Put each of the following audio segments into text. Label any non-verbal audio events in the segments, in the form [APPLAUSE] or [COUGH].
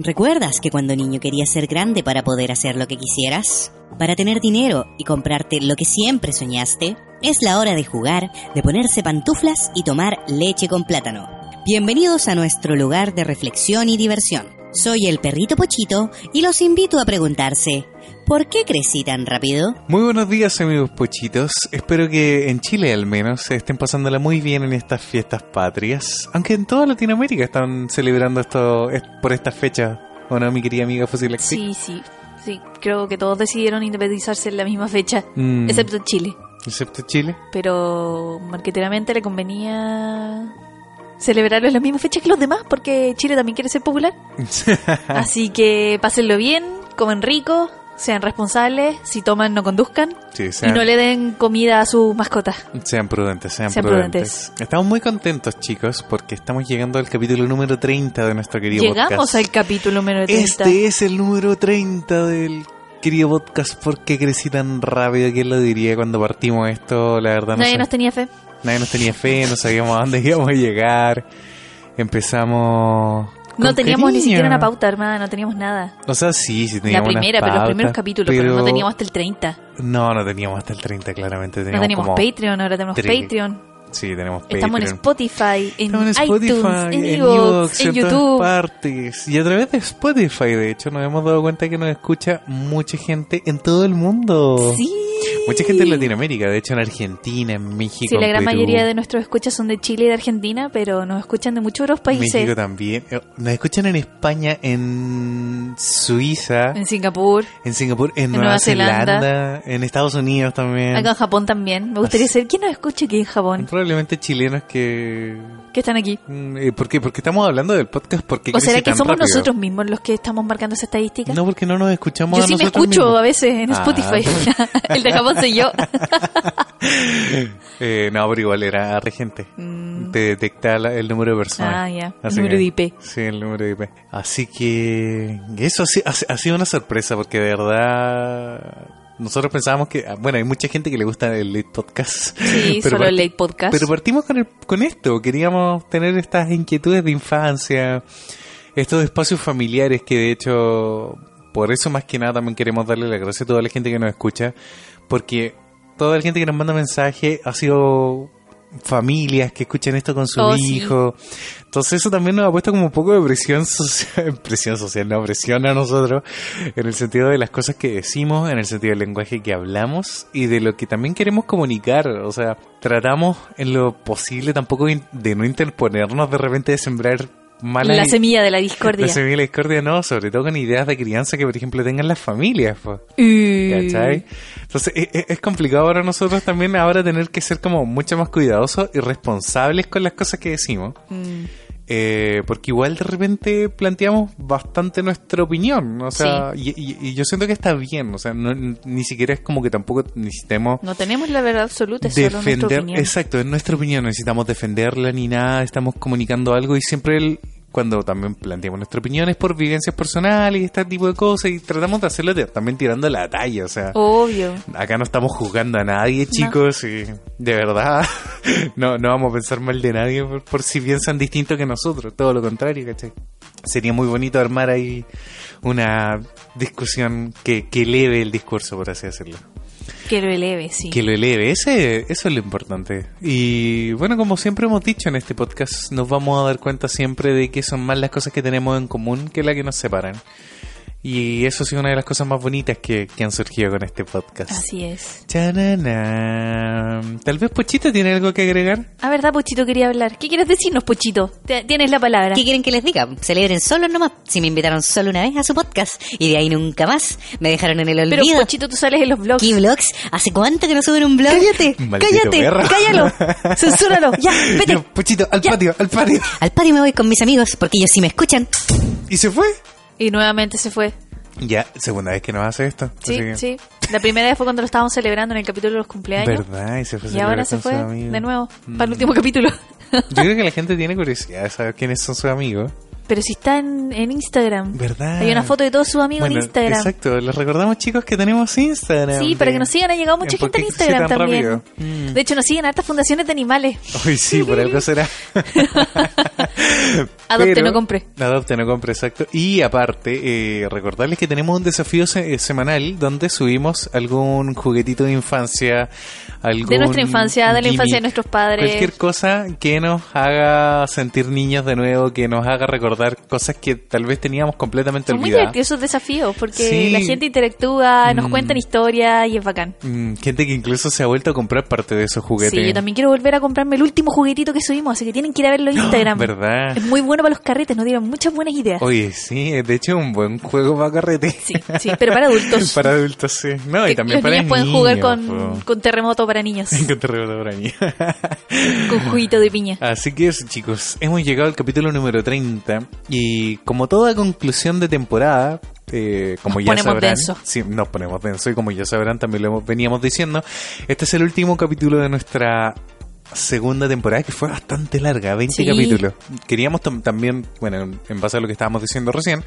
¿Recuerdas que cuando niño querías ser grande para poder hacer lo que quisieras? Para tener dinero y comprarte lo que siempre soñaste? Es la hora de jugar, de ponerse pantuflas y tomar leche con plátano. Bienvenidos a nuestro lugar de reflexión y diversión. Soy el perrito Pochito y los invito a preguntarse, ¿por qué crecí tan rápido? Muy buenos días amigos pochitos, espero que en Chile al menos se estén pasándola muy bien en estas fiestas patrias, aunque en toda Latinoamérica están celebrando esto es- por estas fechas, ¿o no mi querida amiga Fusilexi? Sí, sí, sí. Creo que todos decidieron independizarse en la misma fecha, Mm, excepto Chile. Excepto Chile. Pero marqueteramente le convenía celebrarlo en la misma fecha que los demás, porque Chile también quiere ser popular. [LAUGHS] Así que pásenlo bien, comen rico, sean responsables, si toman no conduzcan sí, y no le den comida a sus mascotas. sean prudentes, sean, Sean prudentes. prudentes. Estamos muy contentos chicos porque estamos llegando al capítulo número 30 de nuestro querido Llegamos podcast. al capítulo número 30. Este es el número 30 del querido podcast. ¿Por qué crecí tan rápido? ¿Quién lo diría cuando partimos esto? La verdad no Nadie sé. nos tenía fe. Nadie nos tenía fe, no sabíamos a dónde [LAUGHS] íbamos a llegar. Empezamos. No teníamos ni siquiera una pauta, hermana, no teníamos nada. O sea, sí, sí La teníamos unas primera, pero los primeros capítulos, pero, no teníamos hasta el 30. No, no teníamos hasta el 30, claramente. No Teníamos como... Patreon, ahora tenemos. Patreon. Sí, tenemos Estamos en Patreon. Spotify, en, en Spotify, iTunes, en en Evox, en en todas YouTube. partes. Y a través de Spotify, de hecho, nos hemos dado cuenta que nos escucha mucha gente en todo el mundo. Sí. Mucha gente en Latinoamérica, de hecho en Argentina, en México. Sí, la gran Perú, mayoría de nuestros escuchas son de Chile y de Argentina, pero nos escuchan de muchos otros países. México también. Eh, Nos escuchan en España, en Suiza, En Singapur, en Singapur, en, en Nueva, Nueva Zelanda, Zelanda. en Estados Unidos también. acá en Japón también. Me gustaría saber quién nos escucha aquí en Japón. Probablemente chilenos que... Que están aquí. Mm, ¿Por qué? Porque estamos hablando del podcast. porque ¿O será que somos nosotros mismos los que estamos marcando esa estadística? No, porque no nos escuchamos yo a sí me escucho mismos. a veces en Ah. Spotify. [LAUGHS] el de Japón soy yo. [LAUGHS] Eh, no, pero igual era regente. Mm. Te detecta la- el número de personas. Ah, ya. El número que- de IP. Sí, el número de IP. Así que eso sí, ha, ha sido una sorpresa porque de verdad nosotros pensábamos que, ah, bueno, hay mucha gente que le gusta el Late Podcast. Sí, [LAUGHS] pero solo el Late Podcast. Pero partimos con, el- con esto, queríamos tener estas inquietudes de infancia, estos espacios familiares que de hecho, por eso más que nada también queremos darle las gracias a toda la gente que nos escucha, porque toda la gente que nos manda mensaje ha sido familias que escuchan esto con su Oh, sí. hijo. Entonces eso también nos ha puesto como un poco de presión social, [LAUGHS] presión social, no, presión a nosotros, en el sentido de las cosas que decimos, en el sentido del lenguaje que hablamos y de lo que también queremos comunicar. O sea, tratamos en lo posible tampoco de no interponernos de repente de sembrar malas la semilla de la discordia. la semilla de la discordia, no, sobre todo con ideas de crianza que, por ejemplo, tengan las familias. pues. ¿Cachai? Entonces e- e- es, complicado para nosotros también ahora tener que ser como mucho más cuidadosos y responsables con las cosas que decimos. mm, Eh, porque igual de repente planteamos bastante nuestra opinión. O sea, y, y- y yo siento que está bien. O sea, no- ni siquiera es como que tampoco necesitemos no tenemos la verdad absoluta, es solo nuestra defender. opinión. Exacto, es nuestra opinión. No necesitamos defenderla ni nada. Estamos comunicando algo y siempre el- cuando también planteamos nuestra opinión es por vivencias personales y este tipo de cosas y tratamos de hacerlo también tirando la talla. O sea, Obvio. Acá no estamos juzgando a nadie, chicos, y de verdad [LAUGHS] no, no vamos a pensar mal de nadie por, por si piensan distinto que nosotros, todo lo contrario, ¿cachai? Sería muy bonito armar ahí una discusión que, que eleve el discurso, por así decirlo. Que lo eleve, sí. Que lo eleve, ese, eso es lo importante. Y bueno, como siempre hemos dicho en este podcast, nos vamos a dar cuenta siempre de que son más las cosas que tenemos en común que las que nos separan. Y eso ha sido una de las cosas más bonitas que, que han surgido con este podcast. Así es. Chananam. Tal vez Pochito tiene algo que agregar. Ah, ¿verdad, Pochito quería hablar? ¿Qué quieres decirnos, Pochito? Tienes la palabra. ¿Qué quieren que les diga? Celebren solo nomás. Si me invitaron solo una vez a su podcast y de ahí nunca más me dejaron en el Pero, olvido. Pochito, tú sales en los vlogs. ¿Qué vlogs? ¿Hace cuánto que no suben un blog? ¡Cállate! [LAUGHS] ¡Cállate! perro. ¡Cállalo! [LAUGHS] ¡Censúralo! ¡Ya! ¡Vete! Ya, Pochito, al Ya. patio, al patio. Al patio me voy con mis amigos porque ellos sí me escuchan. ¿Y se fue? Y nuevamente se fue. Ya, segunda vez que nos hace esto. Sí, que- sí. La primera vez fue cuando lo estábamos celebrando en el capítulo de los cumpleaños. ¿Verdad? Y se fue Y ahora se fue de nuevo Mm. para el último capítulo. [LAUGHS] Yo creo que la gente tiene curiosidad de saber quiénes son sus amigos. Pero si está en, en Instagram. ¿Verdad? Hay una foto de todos sus amigos Bueno, en Instagram. Exacto, les recordamos chicos que tenemos Instagram. Sí, para que nos sigan, ha llegado mucha ¿Por gente en Instagram también. Mm. De hecho, nos siguen hartas fundaciones de animales. Uy, sí, por algo será. [LAUGHS] [LAUGHS] Adopte, Pero- no compre. Adopte, no compre, exacto. Y aparte, eh, recordarles que tenemos un desafío se- eh, semanal donde subimos algún juguetito de infancia, algún De nuestra infancia, de la infancia de nuestros padres. Cualquier cosa que nos haga sentir niños de nuevo, que nos haga recordar cosas que tal vez teníamos completamente Son muy olvidadas. divertidos esos desafíos porque Sí. la gente interactúa, nos Mm. cuentan historias y es bacán. Mm, gente que incluso se ha vuelto a comprar parte de esos juguetes. Sí, yo también quiero volver a comprarme el último juguetito que subimos, así que tienen que ir a verlo en [GASPS] Instagram. ¿Verdad? Es muy bueno para los carretes, nos dieron muchas buenas ideas. Oye, sí, de hecho es un buen juego para carrete. Sí, sí, pero para adultos. [LAUGHS] para adultos, sí. No, y Que también los para niños pueden jugar con, con terremoto para niños, [LAUGHS] Con terremoto para niños. [LAUGHS] con juguito de piña. Así que eso, chicos, hemos llegado al capítulo número 30 y como toda conclusión de temporada, eh, como Nos ya sabrán, sí, nos ponemos denso y como ya sabrán, también lo hemos- veníamos diciendo, este es el último capítulo de nuestra segunda temporada que fue bastante larga, 20 Sí. capítulos. Queríamos también, bueno, en- en base a lo que estábamos diciendo recién,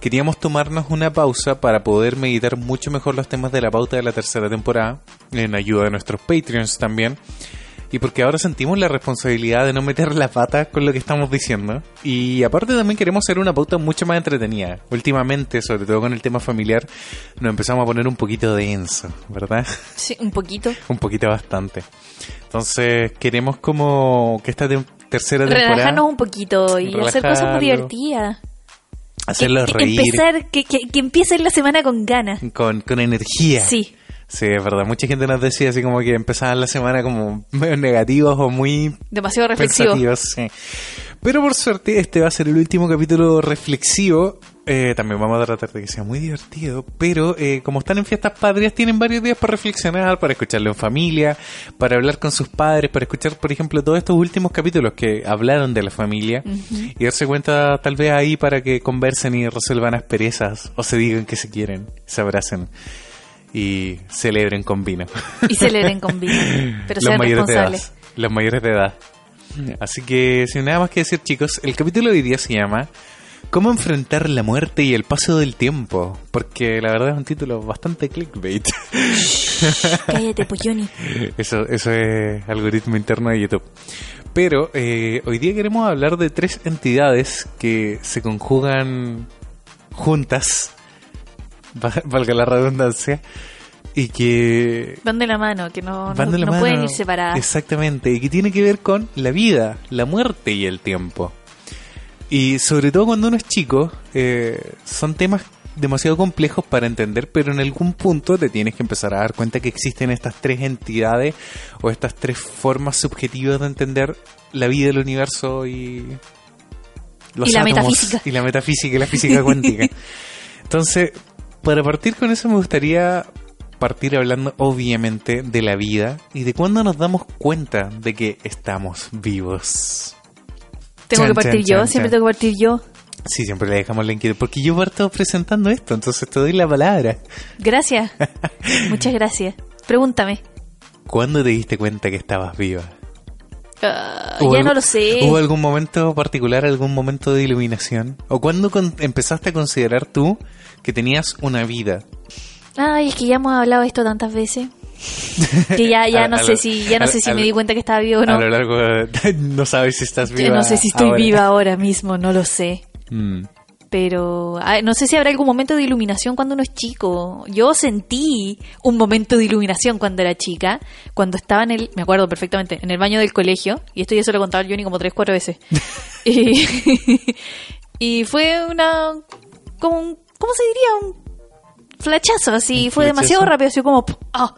queríamos tomarnos una pausa para poder meditar mucho mejor los temas de la pauta de la tercera temporada, en ayuda de nuestros Patreons también. Y porque ahora sentimos la responsabilidad de no meter la pata con lo que estamos diciendo. Y aparte también queremos hacer una pauta mucho más entretenida. Últimamente, sobre todo con el tema familiar, nos empezamos a poner un poquito denso, ¿verdad? Sí, un poquito. [LAUGHS] un poquito bastante. Entonces queremos como que esta tem- tercera temporada... Relajarnos un poquito y hacer cosas muy divertidas. Hacerlos Em- reír Empezar, que, que, que la semana con ganas. con, con energía. Sí. Sí, es verdad. Mucha gente nos decía así como que empezaban la semana como medio negativos o muy Demasiado reflexivo. pensativos, sí. Pero por suerte este va a ser el último capítulo reflexivo. Eh, también vamos a tratar de que sea muy divertido. Pero eh, como están en fiestas patrias, tienen varios días para reflexionar, para escucharlo en familia, para hablar con sus padres, para escuchar, por ejemplo, todos estos últimos capítulos que hablaron de la familia. Y darse cuenta tal vez ahí para que conversen y resuelvan asperezas o se digan que se quieren, se abracen y celebren con vino. Y celebren con vino. Pero los sean mayores de edad. responsables. Los mayores de edad. Así que sin nada más que decir, chicos, el capítulo de hoy día se llama ¿Cómo enfrentar la muerte y el paso del tiempo? Porque la verdad es un título bastante clickbait. Cállate, Polloni. [LAUGHS] Eso, eso es algoritmo interno de YouTube. Pero eh, hoy día queremos hablar de tres entidades que se conjugan juntas, va- valga la redundancia, y que Van de la mano, que no, no, mano. pueden ir separadas. Exactamente, y que tiene que ver con la vida, la muerte y el tiempo. Y sobre todo cuando uno es chico, eh, son temas demasiado complejos para entender, pero en algún punto te tienes que empezar a dar cuenta que existen estas tres entidades o estas tres formas subjetivas de entender la vida, el universo y los Y la átomos, metafísica. y la metafísica y la física [LAUGHS] cuántica. Entonces, para partir con eso me gustaría partir hablando obviamente de la vida y de cuándo nos damos cuenta de que estamos vivos. Tengo Chan, que partir chan, yo, chan, siempre tengo que partir yo. Sí, siempre le dejamos la inquietud, porque yo parto presentando esto, entonces te doy la palabra. Gracias. [LAUGHS] Muchas gracias. Pregúntame. ¿Cuándo te diste cuenta que estabas viva? Ah, ¿Hubo ya algo- no lo sé. ¿Hubo algún momento particular, algún momento de iluminación? ¿O cuándo con- empezaste a considerar tú que tenías una vida? Ay, es que ya hemos hablado de esto tantas veces. [LAUGHS] Que ya, ya A- no a sé lo- si, ya no a- sé si me di cuenta que estaba vivo o no. A lo largo de- [LAUGHS] no sabes si estás Yo viva. no sé si estoy ahora. viva ahora mismo, no lo sé. Mm. Pero ah, no sé si habrá algún momento de iluminación cuando uno es chico. Yo sentí un momento de iluminación cuando era chica, cuando estaba en el, me acuerdo perfectamente, en el baño del colegio, y esto ya se lo he contado al Johnny como tres, cuatro veces. [LAUGHS] y, y fue una, como un, ¿cómo se diría? Un flachazo, así, ¿Un fue demasiado rápido, así como, oh,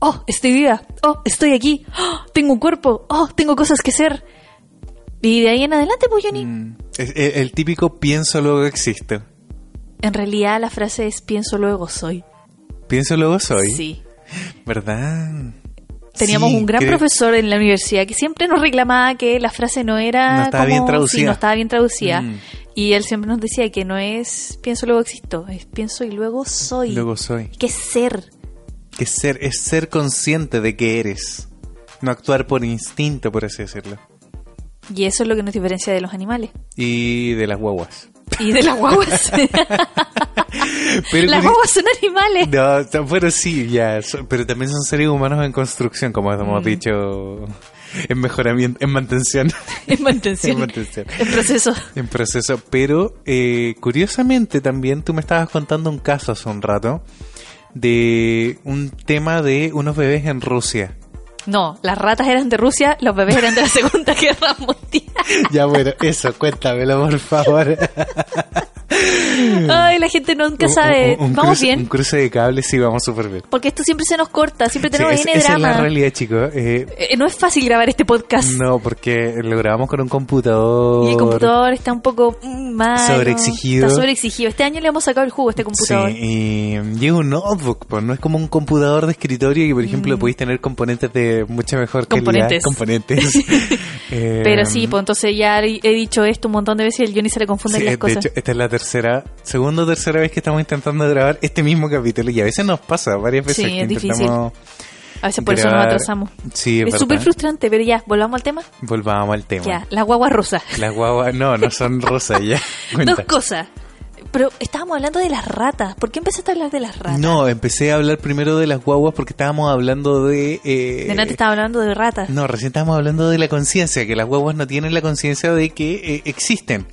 oh, estoy viva, oh, estoy aquí, oh, tengo un cuerpo, oh, tengo cosas que hacer. Y de ahí en adelante, pues Johnny. Mm. Es- El, el típico pienso luego existo. En realidad la frase es pienso luego soy. Pienso luego soy. Sí. ¿Verdad? Teníamos Sí, un gran creo- profesor en la universidad que siempre nos reclamaba que la frase no era No estaba como- bien traducida. sí, no estaba bien traducida. Mm. Y él siempre nos decía que no es pienso luego existo, es pienso y luego soy. Luego soy. que ser. Que ser, es ser consciente de que eres. No actuar por instinto, por así decirlo. Y eso es lo que nos diferencia de los animales. Y de las guaguas. Y de las guaguas. [LAUGHS] Pero las guaguas son animales. No, bueno, sí, ya. so- Pero también son seres humanos en construcción, como hemos Mm. dicho. En mejoramiento, en mantención. [LAUGHS] En mantención. en mantención. En proceso. En proceso. Pero, eh, curiosamente también, tú me estabas contando un caso hace un rato de un tema de unos bebés en Rusia. No, las ratas eran de Rusia, los bebés eran de la [LAUGHS] Segunda Guerra Mundial. Ya, bueno, eso, cuéntamelo, por favor. [LAUGHS] [LAUGHS] Ay, la gente nunca Un- sabe. un- un Vamos cruce- Un bien. cruce de cables, sí, vamos súper bien. Porque esto siempre se nos corta, siempre Sí, tenemos es- N esa es la realidad, chicos. Eh, Eh, no es fácil grabar este podcast. no, porque lo grabamos con un computador. Y el computador está un poco mm, malo. Sobreexigido. Está sobreexigido. Este año le hemos sacado el jugo a este computador. Sí, y, es un notebook, pues no es como un computador de escritorio que, por ejemplo, podéis tener componentes de mucha mejor calidad. Mm. Componentes. Componentes. [LAUGHS] Eh, Pero sí, pues entonces ya he dicho esto un montón de veces y al Johnny se le confunden sí, las de cosas. hecho, esta es la tercera, segunda o tercera vez que estamos intentando grabar este mismo capítulo y a veces nos pasa, varias veces Sí, que es difícil. intentamos a veces por eso nos atrasamos. Sí, es, súper frustrante, pero ya, volvamos al tema. Volvamos al tema. Ya, las guaguas rosas. Las guaguas, no, no son rosas ya. [LAUGHS] Cuenta. Dos cosas. Pero estábamos hablando de las ratas. ¿Por qué empezaste a hablar de las ratas? No, empecé a hablar primero de las guaguas porque estábamos hablando de... eh, De nada te estaba hablando de ratas. No, recién estábamos hablando de la conciencia, que las guaguas no tienen la conciencia de que eh, existen.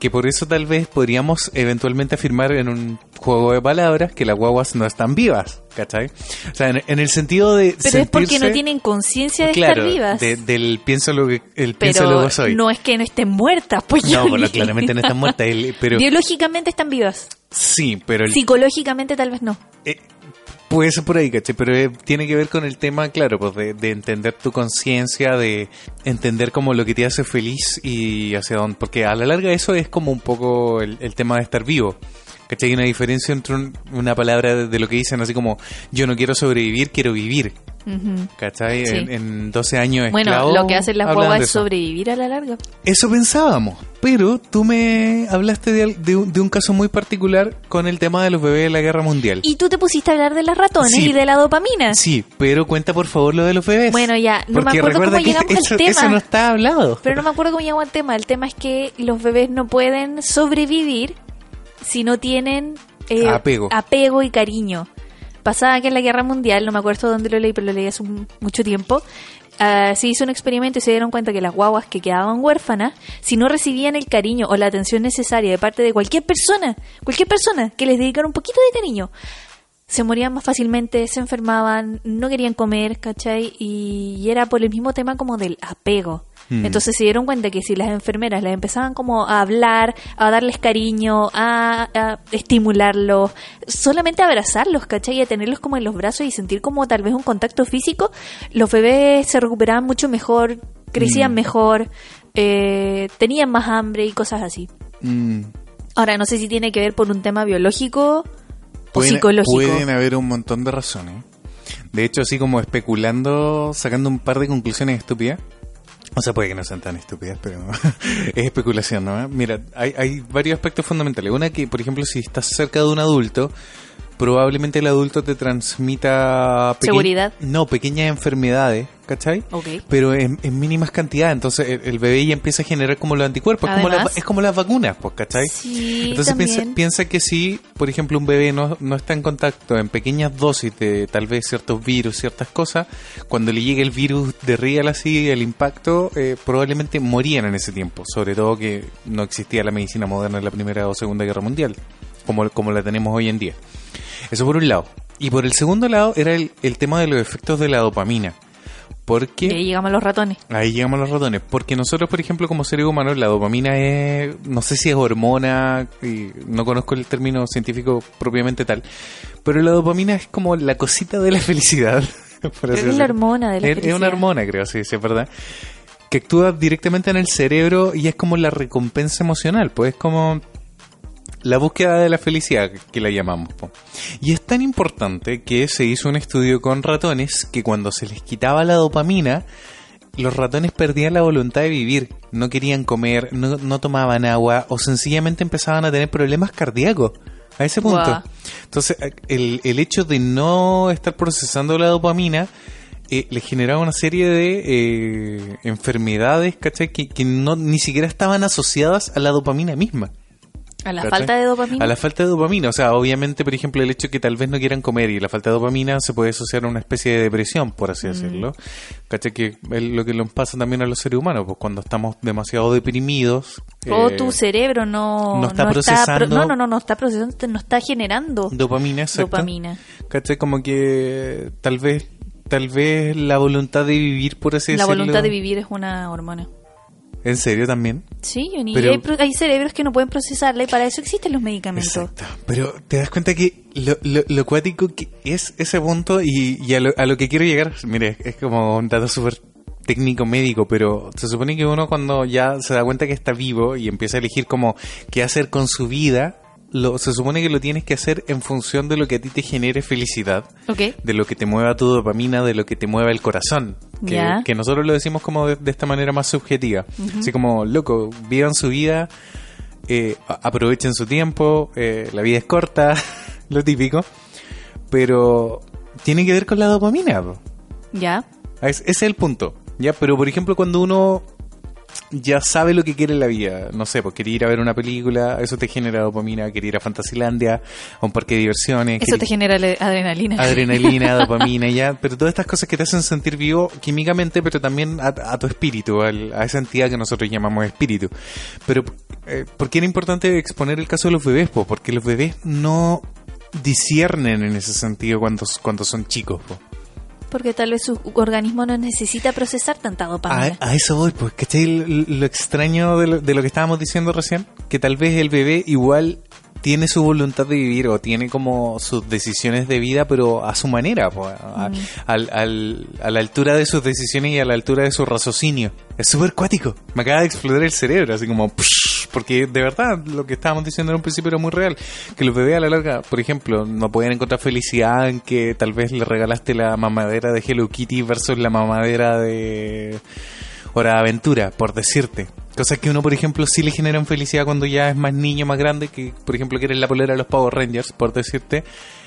Que por eso tal vez podríamos eventualmente afirmar en un juego de palabras que las guaguas no están vivas, ¿cachai? O sea, en, en el sentido de Pero es porque no tienen conciencia de claro, estar vivas. de- del pienso lo que el pienso pero luego soy. no es que no estén muertas, pues No, bueno, claramente no están muertas, el- pero Biológicamente están vivas. sí, pero el, Psicológicamente tal vez no. Eh, puede ser por ahí, ¿cachai? Pero eh, tiene que ver con el tema, claro, pues de, de entender tu conciencia, de entender como lo que te hace feliz y hacia dónde. Porque a la larga eso es como un poco el, el tema de estar vivo. ¿Cachai? Hay una diferencia entre un- una palabra de, de lo que dicen así como yo no quiero sobrevivir, quiero vivir. ¿Cachai? Sí. En, en 12 años Bueno, lo que hacen las guaguas es sobrevivir a la larga. Eso pensábamos, pero tú me hablaste de, un, de un caso muy particular con el tema de los bebés de la guerra mundial. Y tú te pusiste a hablar de las ratones Sí. y de la dopamina. Sí, pero cuenta por favor lo de los bebés. Bueno, ya, no me Porque acuerdo recuerda cómo llegamos eso, al tema. eso no está hablado. Pero no me acuerdo cómo llegamos al tema. El tema es que los bebés no pueden sobrevivir si no tienen eh, Apego. apego y cariño. Pasaba que en la guerra mundial, no me acuerdo dónde lo leí, pero lo leí hace un- mucho tiempo. ah, se hizo un experimento y se dieron cuenta que las guaguas que quedaban huérfanas, si no recibían el cariño o la atención necesaria de parte de cualquier persona, cualquier persona que les dedicara un poquito de cariño, se morían más fácilmente, se enfermaban, no querían comer, ¿cachai? Y, y era por el mismo tema como del apego. Mm. Entonces se dieron cuenta que si las enfermeras les empezaban como a hablar, a darles cariño, a, a estimularlos, solamente a abrazarlos, ¿cachai? Y a tenerlos como en los brazos y sentir como tal vez un contacto físico, los bebés se recuperaban mucho mejor, crecían Mm. mejor, eh, tenían más hambre y cosas así. Mm, Ahora, no sé si tiene que ver por un tema biológico o psicológico. pueden haber un montón de razones. De hecho, así como especulando, sacando un par de conclusiones estúpidas. O sea, puede que no sean tan estúpidas, pero [LAUGHS] es especulación, ¿no? Mira, hay, hay varios aspectos fundamentales. Una que, por ejemplo, si estás cerca de un adulto, probablemente el adulto te transmita... Seguridad. No, pequeñas enfermedades, ¿cachai? Pero en, en mínimas cantidades. Entonces el, el bebé ya empieza a generar como los anticuerpos. Es como, las- es como las vacunas, pues, ¿cachai? Sí, Entonces piensa que si, por ejemplo, un bebé no, no está en contacto en pequeñas dosis de tal vez ciertos virus, ciertas cosas, cuando le llegue el virus de real así, el impacto, eh, probablemente morían en ese tiempo. Sobre todo que no existía la medicina moderna en la Primera o Segunda Guerra Mundial, como, como la tenemos hoy en día. Eso por un lado. Y por el segundo lado era el, el tema de los efectos de la dopamina. Porque... Y ahí llegamos a los ratones. Ahí llegamos a los ratones, porque nosotros, por ejemplo, como seres humanos, la dopamina es, no sé si es hormona, y no conozco el término científico propiamente tal, pero la dopamina es como la cosita de la [LAUGHS] felicidad. Es la hormona de la Es, es una felicidad. hormona, creo, sí, sí, es verdad. Que actúa directamente en el cerebro y es como la recompensa emocional, pues es como la búsqueda de la felicidad que la llamamos. po. Y es tan importante que se hizo un estudio con ratones que cuando se les quitaba la dopamina, los ratones perdían la voluntad de vivir, no querían comer, no, no tomaban agua o sencillamente empezaban a tener problemas cardíacos. A ese punto. Entonces, el, el hecho de no estar procesando la dopamina eh, le generaba una serie de eh, enfermedades, ¿cachai? Que, que no, ni siquiera estaban asociadas a la dopamina misma. A la ¿cachai? falta de dopamina. A la falta de dopamina. O sea, obviamente, por ejemplo, el hecho de que tal vez no quieran comer y la falta de dopamina se puede asociar a una especie de depresión, por Mm. así decirlo. ¿Cachai? Que es lo que nos pasa también a los seres humanos, pues cuando estamos demasiado deprimidos. o eh, tu cerebro no, no está pro- procesando- no, no, no, no está procesando, no está generando Dopamina, exacto. dopamina. ¿Cachai? Como que tal vez, tal vez la voluntad de vivir, por así La decirlo. voluntad de vivir es una hormona. ¿En serio también? Sí, y Pero- hay, cerebros que no pueden procesarla y para eso existen los medicamentos. Exacto. Pero te das cuenta que lo, lo, lo cuático que es ese punto y, y a, lo, a lo que quiero llegar, mire, es como un dato súper técnico médico, pero se supone que uno cuando ya se da cuenta que está vivo y empieza a elegir como qué hacer con su vida, lo, se supone que lo tienes que hacer en función de lo que a ti te genere felicidad, de lo que te mueva tu dopamina, de lo que te mueva el corazón. Que, nosotros lo decimos como de, de esta manera más subjetiva. Así como, loco, vivan su vida, eh, aprovechen su tiempo, eh, la vida es corta, [LAUGHS] lo típico, pero tiene que ver con la dopamina. Ya. Es- ese es el punto. ¿ya? Pero, por ejemplo, cuando uno ya sabe lo que quiere en la vida, no sé, pues quiere ir a ver una película, eso te genera dopamina, quiere ir a Fantasilandia, a un parque de diversiones. Eso te genera adrenalina. adrenalina, [LAUGHS] dopamina, ya, pero todas estas cosas que te hacen sentir vivo químicamente, pero también a, a tu espíritu, al- a esa entidad que nosotros llamamos espíritu. Pero, eh, ¿por qué era importante exponer el caso de los bebés? po? Porque los bebés no disciernen en ese sentido cuando, cuando son chicos. po. Porque tal vez su organismo no necesita procesar tanta A, dopamina. a eso voy, pues, ¿cachai? Lo, lo extraño de lo, de lo que estábamos diciendo recién, que tal vez el bebé igual tiene su voluntad de vivir o tiene como sus decisiones de vida, pero a su manera, pues, a, al- al- a la altura de sus decisiones y a la altura de su raciocinio. Es súper cuático. Me acaba de explotar el cerebro, así como... psh, porque de verdad lo que estábamos diciendo en un principio era muy real. Que los bebés a la larga, por ejemplo, no pueden encontrar felicidad en que tal vez le regalaste la mamadera de Hello Kitty versus la mamadera de De Aventura, por decirte. Cosas que uno, por ejemplo, sí le generan felicidad cuando ya es más niño, más grande, que por ejemplo quieres la polera de los Power Rangers, por decirte,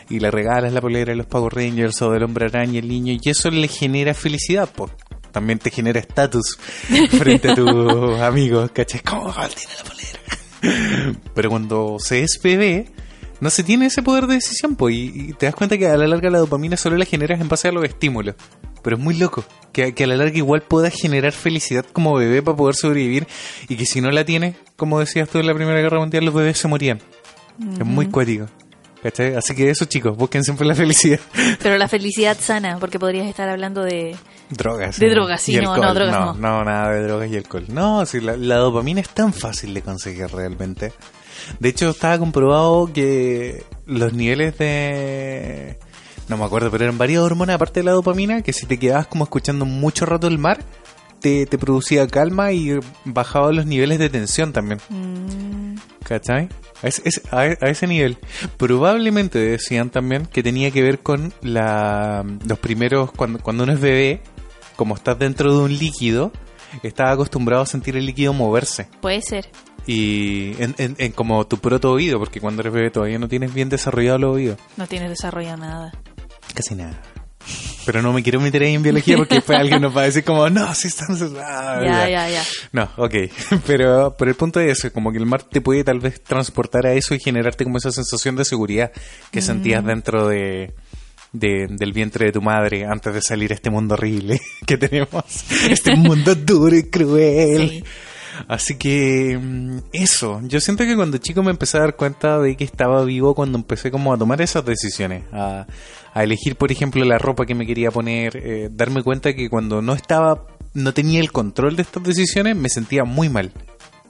y le regalas la polera de los Power Rangers o del Hombre Araña al niño, y eso le genera felicidad, pues. También te genera estatus [LAUGHS] frente a tus amigos, ¿cachai? ¿Cómo tiene la polera? [LAUGHS] Pero cuando se es bebé, no se tiene ese poder de decisión, pues, y, y te das cuenta que a la larga la dopamina solo la generas en base a los estímulos. Pero es muy loco, que, que a la larga igual puedas generar felicidad como bebé para poder sobrevivir, y que si no la tienes, como decías tú en la Primera Guerra Mundial, los bebés se morían. Es muy cuático. ¿Cachai? Así que eso, chicos, busquen siempre la felicidad. [LAUGHS] Pero la felicidad sana, porque podrías estar hablando de... Drogas. De drogas, sí, Y no, no, drogas no. No, nada de drogas y alcohol. No, sí, la, la dopamina es tan fácil de conseguir realmente. De hecho, estaba comprobado que los niveles de... No me acuerdo, pero eran varias hormonas aparte de la dopamina, que si te quedabas como escuchando mucho rato el mar, te, te producía calma y bajaba los niveles de tensión también. Mm, ¿Cachai? A ese, a ese nivel. Probablemente decían también que tenía que ver con la, los primeros, cuando, cuando uno es bebé, como estás dentro de un líquido, estás acostumbrado a sentir el líquido moverse. puede ser. Y en, en- en como tu proto oído, porque cuando eres bebé todavía no tienes bien desarrollado los oídos. No tienes desarrollado nada. Casi nada. Pero no me quiero meter ahí en biología porque después alguien nos va a decir como, no, si estamos... ah, Ya, ya, ya. no, ok. [LAUGHS] Pero, pero el punto es eso, como que el mar te puede tal vez transportar a eso y generarte como esa sensación de seguridad que sentías dentro de, de- del vientre de tu madre antes de salir a este mundo horrible [LAUGHS] que tenemos. Este mundo duro y cruel. Sí. Así que mm, eso, yo siento que cuando chico me empecé a dar cuenta de que estaba vivo cuando empecé como a tomar esas decisiones, a, a elegir por ejemplo la ropa que me quería poner, eh, darme cuenta que cuando no estaba, no tenía el control de estas decisiones, me sentía muy mal,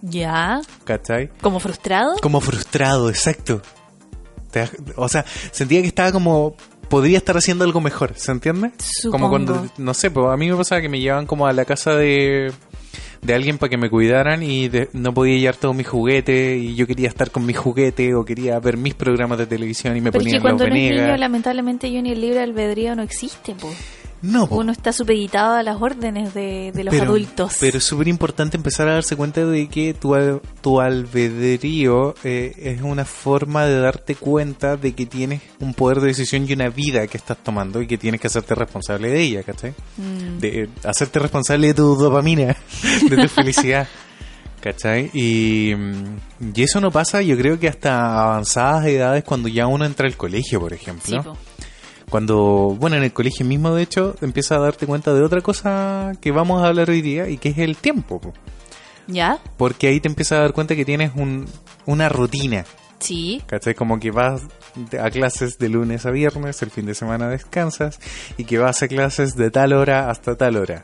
Ya. ¿cachai? ¿Como frustrado? Como frustrado, exacto. O sea, sentía que estaba como podría estar haciendo algo mejor, ¿se entiende? Como Supongo. cuando, no sé, pues a mí me pasaba que me llevaban como a la casa de, de alguien para que me cuidaran y de- no podía llevar todos mis juguetes y yo quería estar con mis juguetes o quería ver mis programas de televisión y me Pero ponían que cuando los eres niño, lamentablemente, yo ni el libre albedrío no existe, po. No, po. Uno está supeditado a las órdenes de, de los pero, adultos. Pero es súper importante empezar a darse cuenta de que tu, tu albedrío eh, es una forma de darte cuenta de que tienes un poder de decisión y una vida que estás tomando y que tienes que hacerte responsable de ella, ¿cachai? Mm. De eh, hacerte responsable de tu dopamina, [LAUGHS] de tu [LAUGHS] felicidad. ¿Cachai? Y, mm, y eso no pasa, yo creo que hasta avanzadas edades cuando ya uno entra al colegio, por ejemplo. Sí, po. Cuando, bueno, en el colegio mismo, de hecho, empiezas a darte cuenta de otra cosa que vamos a hablar hoy día y que es el tiempo. po. ¿Ya? Porque ahí te empiezas a dar cuenta que tienes un, una rutina. Sí. ¿Cachai? Como que vas a clases de lunes a viernes, el fin de semana descansas y que vas a clases de tal hora hasta tal hora.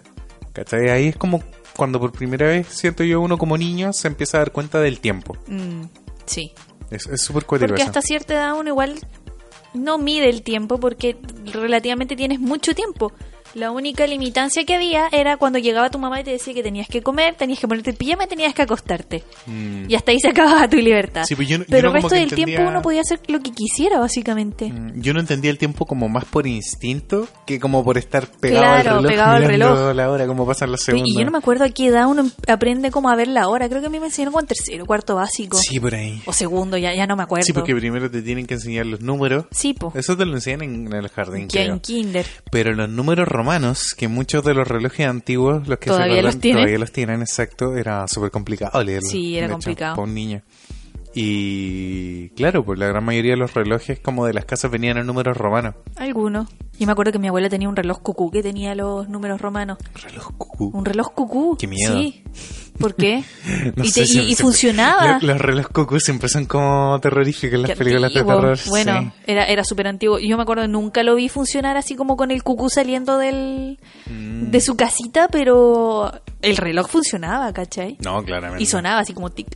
¿Cachai? Ahí es como cuando por primera vez, siento yo, uno como niño se empieza a dar cuenta del tiempo. Mm, sí. Es es súper Porque hasta cierta edad uno igual no mide el tiempo porque relativamente tienes mucho tiempo. La única limitancia que había era cuando llegaba tu mamá y te decía que tenías que comer, tenías que ponerte el pijama y tenías que acostarte. Mm. Y hasta ahí se acababa tu libertad. Sí, pues yo no- yo Pero el como resto del entendía- tiempo uno podía hacer lo que quisiera, básicamente. Mm, Yo no entendía el tiempo como más por instinto que como por estar pegado Claro, al reloj. pegado al reloj. la hora, como pasan los segundos. Y yo no me acuerdo a qué edad uno aprende cómo a ver la hora. Creo que a mí me enseñaron como en tercero, cuarto básico. Sí, por ahí. O segundo, ya, ya no me acuerdo. Sí, porque primero te tienen que enseñar los números. Sí, po. Eso te lo enseñan en el jardín, Que en kinder. Pero los números romanos, que muchos de los relojes antiguos, los que Todavía se acuerdan, los tienen. todavía los tienen, exacto, era súper complicado leerlos. Sí, era hecho, complicado. para un niño. Y claro, pues la gran mayoría de los relojes como de las casas venían en números romanos. Algunos. Yo me acuerdo que mi abuela tenía un reloj cucú que tenía los números romanos. Reloj cucú. Un reloj cucú. Qué miedo. Sí. ¿Por qué? [LAUGHS] No y, sé, te- y- siempre- y siempre- funcionaba. Los, relojes cucú siempre son como terroríficos en las películas de terror. Bueno, sí. era, era súper antiguo. Yo me acuerdo, nunca lo vi funcionar así como con el cucú saliendo del, Mm. de su casita, pero el reloj funcionaba, ¿cachai? No, claramente. Y sonaba así como tic,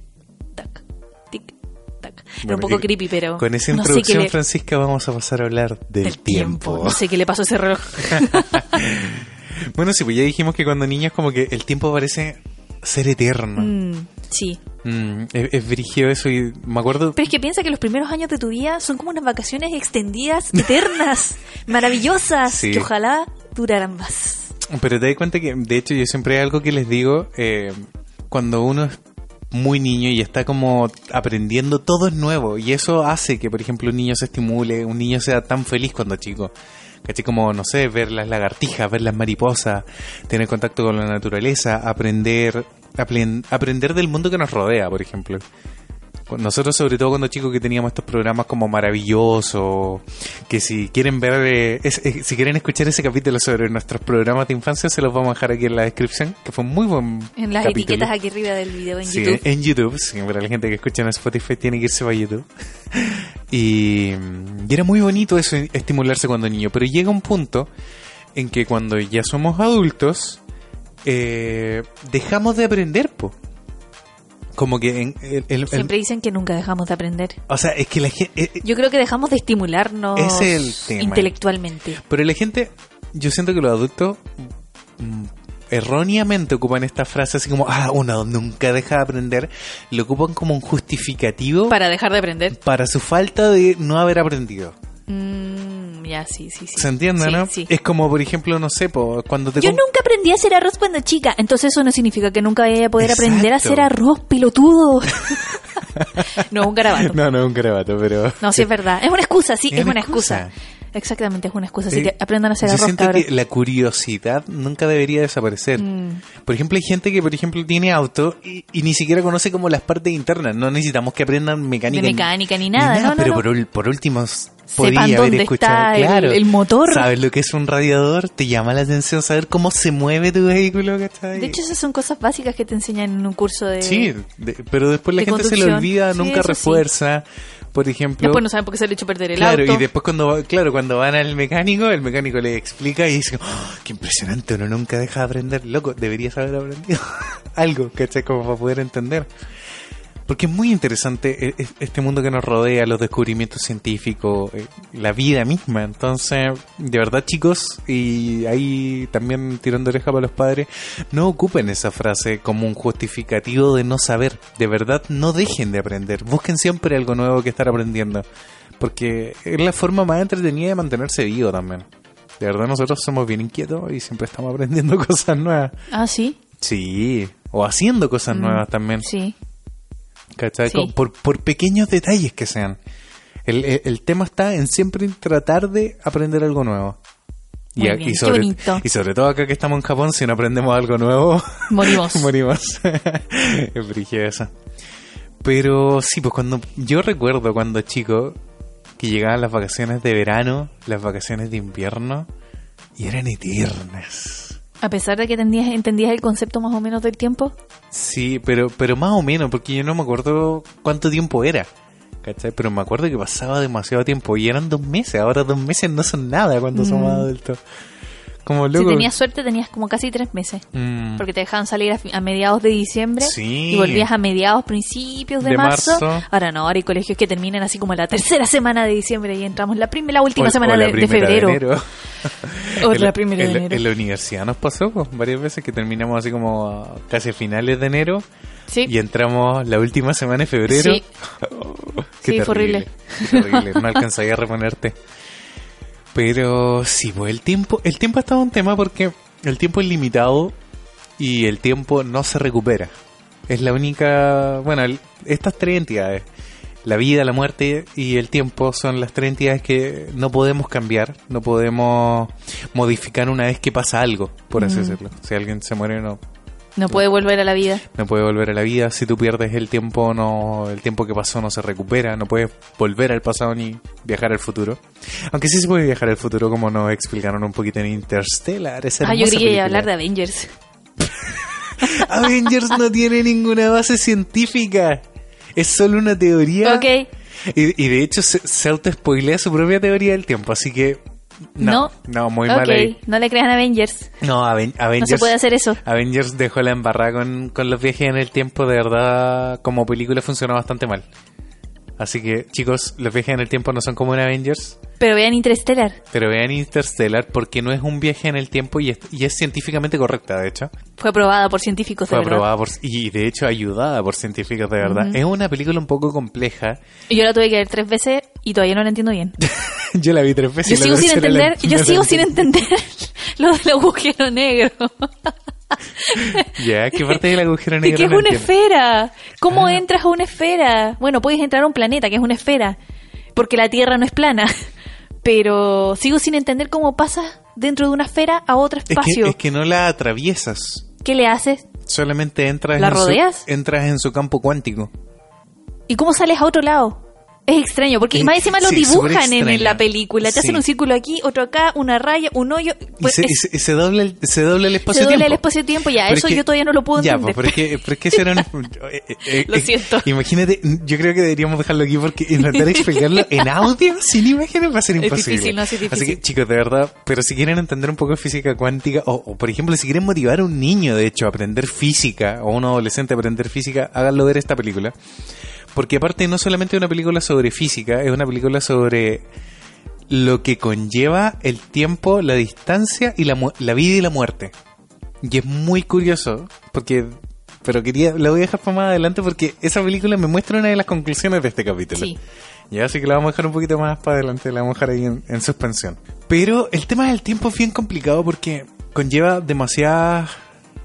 tac, tic, tac. Era un poco creepy, pero Con esa no introducción, le- Francisca, vamos a pasar a hablar del, del tiempo. No sé qué le pasó a ese reloj. [LAUGHS] Bueno, sí, pues ya dijimos que cuando niños como que el tiempo parece ser eterno. Mm, sí. Mm, es, es brígido eso y me acuerdo... Pero es que piensa que los primeros años de tu vida son como unas vacaciones extendidas, [LAUGHS] eternas, maravillosas, Sí. que ojalá duraran más. Pero te das cuenta que, de hecho, yo siempre hay algo que les digo, eh, cuando uno es muy niño y está como aprendiendo, todo es nuevo. Y eso hace que, por ejemplo, un niño se estimule, un niño sea tan feliz cuando chico. ¿Cachai? Como, no sé, ver las lagartijas, ver las mariposas, tener contacto con la naturaleza, aprender, aprender del mundo que nos rodea, por ejemplo. Nosotros, sobre todo cuando chicos que teníamos estos programas como maravilloso, que si quieren ver, eh, es- eh, si quieren escuchar ese capítulo sobre nuestros programas de infancia, se los vamos a dejar aquí en la descripción, que fue un muy buen En las capítulo. etiquetas aquí arriba del video en Sí, YouTube. en YouTube, sí, para la gente que escucha en Spotify tiene que irse para YouTube. [LAUGHS] Y, y era muy bonito eso, estimularse cuando niño, pero llega un punto en que cuando ya somos adultos, eh, dejamos de aprender, po. Como que en, el- Siempre dicen que nunca dejamos de aprender. o sea, es que la gente... Yo creo que dejamos de estimularnos es el tema. intelectualmente. Pero la gente, yo siento que los adultos mm, erróneamente ocupan esta frase así como, ah, uno nunca deja de aprender, lo ocupan como un justificativo para, Para dejar de aprender. su falta de no haber aprendido. Mm, ya, sí, sí, sí. ¿Se entiende, Sí, no? sí. Es como, por ejemplo, no sé, po, cuando te... Yo nunca aprendí a hacer arroz cuando chica, entonces eso no significa que nunca vaya a poder aprender a hacer arroz, pelotudo. [LAUGHS] no, un garabato. No, no, un garabato, pero... No, sí es verdad. Es una excusa, sí, Es es, una excusa. excusa. Exactamente, es una excusa. Así Eh, que aprendan a hacer Yo arroz, siento cabrón. que la curiosidad nunca debería desaparecer. Mm. Por ejemplo, hay gente que, por ejemplo, tiene auto y, y ni siquiera conoce como las partes internas. No necesitamos que aprendan mecánica. De mecánica ni nada, no, no, pero no. Por, por último, Sepan podría haber dónde escuchado. está claro, el motor. ¿Sabes lo que es un radiador? ¿Te llama la atención saber cómo se mueve tu vehículo? ¿cachai? De hecho, esas son cosas básicas que te enseñan en un curso de... Sí, de- pero después la de gente se le conducción. olvida, Sí, nunca sí. refuerza. Por ejemplo, Después no saben por qué se le ha hecho perder el Claro, auto. y después cuando va- claro, cuando van al mecánico, el mecánico le explica y dice, "Oh, qué impresionante, uno nunca deja de aprender, loco, deberías haber aprendido [LAUGHS] algo, ¿cachai? Como para poder entender. Porque es muy interesante e- e- este mundo que nos rodea, los descubrimientos científicos, eh, la vida misma. Entonces, de verdad, chicos, y ahí también tirando oreja para los padres, no ocupen esa frase como un justificativo de no saber. De verdad, no dejen de aprender. Busquen siempre algo nuevo que estar aprendiendo. Porque es la forma más entretenida de mantenerse vivo también. De verdad, nosotros somos bien inquietos y siempre estamos [LAUGHS] aprendiendo cosas nuevas. Ah, sí. Sí, o haciendo cosas Mm. nuevas también. Sí. ¿Cachai? Sí. Co- Por, por pequeños detalles que sean. El, el- el tema está en siempre tratar de aprender algo nuevo. Muy a- bien, qué sobre, y sobre todo acá que estamos en Japón, si no aprendemos algo nuevo, [LAUGHS] Morimos. morimos. [LAUGHS] es eso. Pero sí, pues cuando yo recuerdo cuando chico que llegaban las vacaciones de verano, las vacaciones de invierno, y eran eternas. A pesar de que entendías, entendías el concepto más o menos del tiempo. Sí, pero, pero más o menos, porque yo no me acuerdo cuánto tiempo era. ¿Cachai? Pero me acuerdo que pasaba demasiado tiempo y eran dos meses. Ahora dos meses no son nada cuando somos Mm. adultos. Como Si loco. tenías suerte, tenías como casi tres meses. Mm, Porque te dejaban salir a, a mediados de diciembre Sí. y volvías a mediados, principios de, De marzo. marzo. Ahora no, ahora hay colegios que terminan así como la tercera [LAUGHS] semana de diciembre y entramos la primera, la última o- semana o la de, febrero. enero. O En la primera de en- enero. En la universidad nos pasó pues, varias veces que terminamos así como casi a finales de enero Sí. y entramos la última semana de febrero. Sí. [LAUGHS] Qué Sí, fue horrible. Qué terrible, no alcanzaría a reponerte. Pero sí, pues el tiempo, el tiempo ha estado un tema porque el tiempo es limitado y el tiempo no se recupera. Es la única, bueno, el- estas tres entidades, la vida, la muerte y el tiempo son las tres entidades que no podemos cambiar, no podemos modificar una vez que pasa algo, por así Mm. decirlo. Si alguien se muere, no, No puede volver a la vida. no puede volver a la vida. Si tú pierdes el tiempo, no, el tiempo que pasó no se recupera. No puedes volver al pasado ni viajar al futuro. Aunque sí se puede viajar al futuro, como nos explicaron un poquito en Interstellar. Esa Ah, yo película. hablar de Avengers. [LAUGHS] Avengers no tiene ninguna base científica. Es solo una teoría. Ok. Y, y de hecho se, se auto-spoilea su propia teoría del tiempo. Así que. No, no, muy mal ahí. no le crean a Avengers. No, Aven- No Avengers. se puede hacer eso. Avengers dejó la embarrada con, con los viajes en el tiempo, de verdad, como película funcionó bastante mal. Así que, chicos, los viajes en el tiempo no son como en Avengers, Pero vean Interstellar. pero vean Interstellar porque no es un viaje en el tiempo y es, y es científicamente correcta, de hecho. Fue aprobada por científicos Fue de verdad. aprobada por, y de hecho ayudada por científicos de verdad. Es una película un poco compleja. Y yo la tuve que ver tres veces y todavía no la entiendo bien. [LAUGHS] Yo la vi tres veces. Yo sigo sin entender, yo sigo sin entender lo del agujero negro. [LAUGHS] Ya, ¿qué parte del agujero [LAUGHS] ¿De negro qué es no una entiendo? esfera? ¿Cómo Ah. entras a una esfera? Bueno, puedes entrar a un planeta que es una esfera, porque la Tierra no es plana. Pero sigo sin entender cómo pasas dentro de una esfera a otro Es que, espacio. es que no la atraviesas. ¿Qué le haces? Solamente entras ¿La en su- rodeas? entras en su campo cuántico. ¿Y cómo sales a otro lado? Es extraño, porque Es- más encima lo sí, dibujan en, la película. Te Sí. hacen un círculo aquí, otro acá, una raya, un hoyo. Y Pues se, es- y se- y se dobla el, se dobla el se espacio-tiempo. dobla el espacio-tiempo, ya, Pero eso es que- yo todavía no lo puedo Ya, entender. pues, pero es que, pero es que eso era un- [LAUGHS] eh, eh, eh, Lo siento. Imagínate, yo creo que deberíamos dejarlo aquí porque intentar explicarlo en audio [LAUGHS] sin imágenes va a ser Es imposible. difícil, no, sí, es Así difícil. que, chicos, de verdad, pero si quieren entender un poco de física cuántica, o, o, por ejemplo, si quieren motivar a un niño, de hecho, a aprender física, o a un adolescente a aprender física, háganlo ver esta película. Porque aparte no solamente es una película sobre física, es una película sobre lo que conlleva el tiempo, la distancia y la, la vida y la muerte. Y es muy curioso, porque... Pero quería, la voy a dejar para más adelante porque esa película me muestra una de las conclusiones de este capítulo. Sí. Ya, así que la vamos a dejar un poquito más para adelante, la vamos a dejar ahí en, en suspensión. Pero el tema del tiempo es bien complicado porque conlleva demasiadas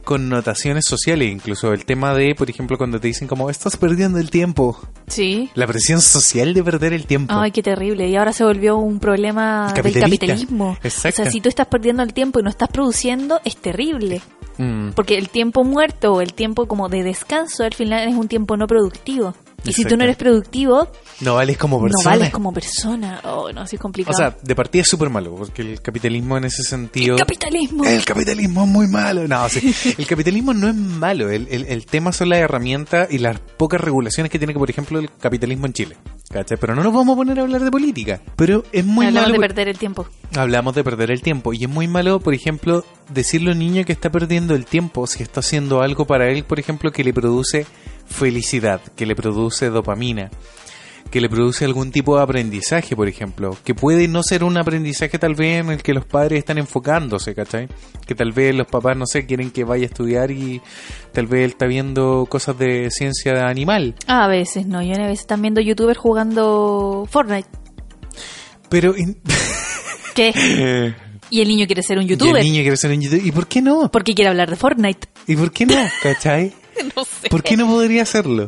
connotaciones sociales, incluso el tema de, por ejemplo, cuando te dicen como estás perdiendo el tiempo, Sí. la presión social de perder el tiempo. Ay, qué terrible. Y ahora se volvió un problema del capitalismo. Exacto. O sea, si tú estás perdiendo el tiempo y no estás produciendo, es terrible. Mm, Porque el tiempo muerto o el tiempo como de descanso al final es un tiempo no productivo. Y si tú no eres productivo, no vales como persona. no vales como persona. Oh, no, así es O complicado. sea, de partida es súper malo, porque el capitalismo en ese sentido... el capitalismo. El capitalismo es muy malo. No, sí. [LAUGHS] El capitalismo no es malo. El, el- el tema son las herramientas y las pocas regulaciones que tiene, por ejemplo, el capitalismo en Chile. ¿Cachai? Pero no nos vamos a poner a hablar de política. Pero es muy Hablamos malo. de perder el tiempo. Hablamos de perder el tiempo. Y es muy malo, por ejemplo, decirle a un niño que está perdiendo el tiempo si está haciendo algo para él, por ejemplo, que le produce felicidad, que le produce dopamina, que le produce algún tipo de aprendizaje, por ejemplo, que puede no ser un aprendizaje tal vez en el que los padres están enfocándose, ¿cachai? Que tal vez los papás, no sé, quieren que vaya a estudiar y tal vez él está viendo cosas de ciencia animal. Ah, a veces no. Yo a veces están viendo youtubers jugando Fortnite. Pero... [LAUGHS] ¿Qué? Y el niño quiere ser un Y youtuber. el niño quiere ser un youtuber. ¿Y por qué no? Porque quiere hablar de Fortnite. ¿Y por qué no? ¿Cachai? [LAUGHS] no sé. ¿Por qué no podría hacerlo?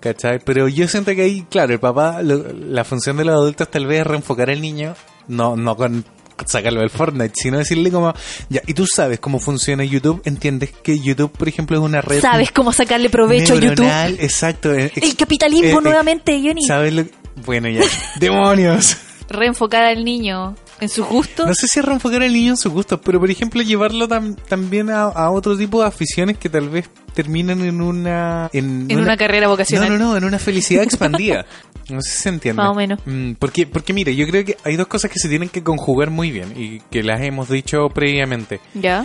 ¿Cachai? Pero yo siento que ahí, claro, el papá, lo- la función de los adultos tal vez es reenfocar al niño, no, no con sacarlo del Fortnite, sino decirle como, ya, y tú sabes cómo funciona YouTube, entiendes que YouTube, por ejemplo, es una red ¿Sabes cómo sacarle provecho a YouTube? exacto. El capitalismo eh, nuevamente, Johnny. ¿Sabes lo que- Bueno, ya, [LAUGHS] demonios. Reenfocar al niño en sus gustos. No sé si reenfocar al niño en sus gustos, pero por ejemplo llevarlo tam- también a, a otro tipo de aficiones que tal vez terminen en una... En, En una carrera vocacional. No, no, no, en una felicidad expandida. [LAUGHS] No sé si se entiende. Más o menos. Mm, porque, porque mire, yo creo que hay dos cosas que se tienen que conjugar muy bien y que las hemos dicho previamente. ¿Ya?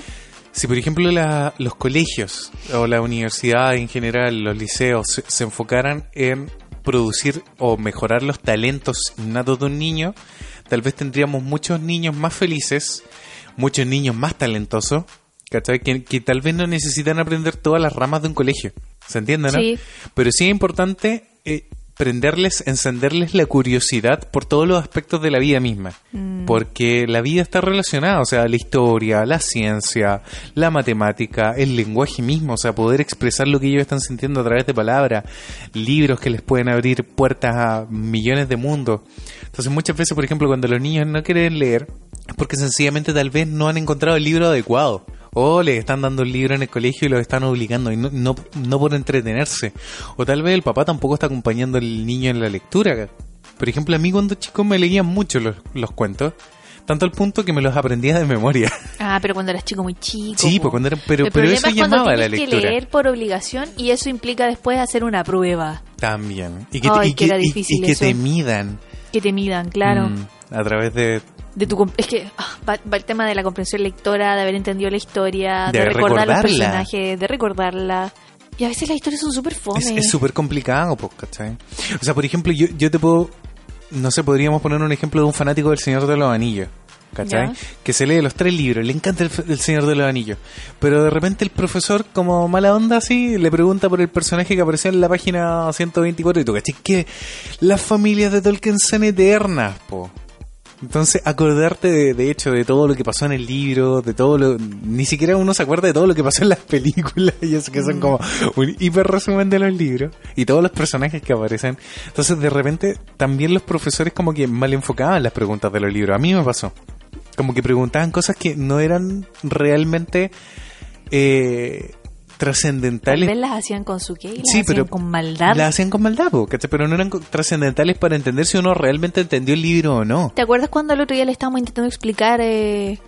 Si por ejemplo la- los colegios o la universidad en general, los liceos, se, se enfocaran en producir o mejorar los talentos innatos de un niño, tal vez tendríamos muchos niños más felices, muchos niños más talentosos, ¿cachai? Que, que tal vez no necesitan aprender todas las ramas de un colegio. ¿Se entiende, no? Sí. Pero sí es importante eh, prenderles, encenderles la curiosidad por todos los aspectos de la vida misma. Porque la vida está relacionada, o sea, la historia, la ciencia, la matemática, el lenguaje mismo, o sea, poder expresar lo que ellos están sintiendo a través de palabras, libros que les pueden abrir puertas a millones de mundos. Entonces muchas veces, por ejemplo, cuando los niños no quieren leer, es porque sencillamente tal vez no han encontrado el libro adecuado. O les están dando el libro en el colegio y los están obligando, y no, no, no por entretenerse. O tal vez el papá tampoco está acompañando al niño en la lectura. Por ejemplo, a mí cuando chico me leían mucho los, los cuentos, tanto al punto que me los aprendía de memoria. Ah, pero cuando eras chico muy chico. Sí, pues cuando era- pero- El pero eso es llamaba a la tienes lectura. que leer por obligación y eso implica después hacer una prueba. También. Y que, Ay, y que y- que te midan. Que te midan, claro. Mm, a través de... De tu, es que ah, va, va el tema de la comprensión lectora, de haber entendido la historia, de, De recordar los personajes, de recordarla. Y a veces las historias son súper fome. Es súper complicado, pues, ¿cachai? O sea, por ejemplo, yo, yo te puedo... No sé, podríamos poner un ejemplo de un fanático del Señor de los Anillos. ¿Cachai? Que se lee los tres libros, le encanta el, el Señor de los Anillos. Pero de repente el profesor, como mala onda así, le pregunta por el personaje que apareció en la página 124 y tú, ¿cachai? Que las familias de Tolkien son eternas, po. Entonces, acordarte de, de hecho de todo lo que pasó en el libro, de todo lo. Ni siquiera uno se acuerda de todo lo que pasó en las [LAUGHS] películas, y eso que son como un hiper resumen de los libros, y todos los personajes que aparecen. Entonces, de repente, también los profesores como que mal enfocaban las preguntas de los libros. A mí me pasó. Como que preguntaban cosas que no eran realmente eh, Tal trascendentales vez las hacían con su qué las Sí, hacían pero con maldad. la hacían con maldad, ¿cachai? pero no eran trascendentales para entender si uno realmente entendió el libro o no. ¿Te acuerdas cuando el otro día le estábamos intentando explicar eh,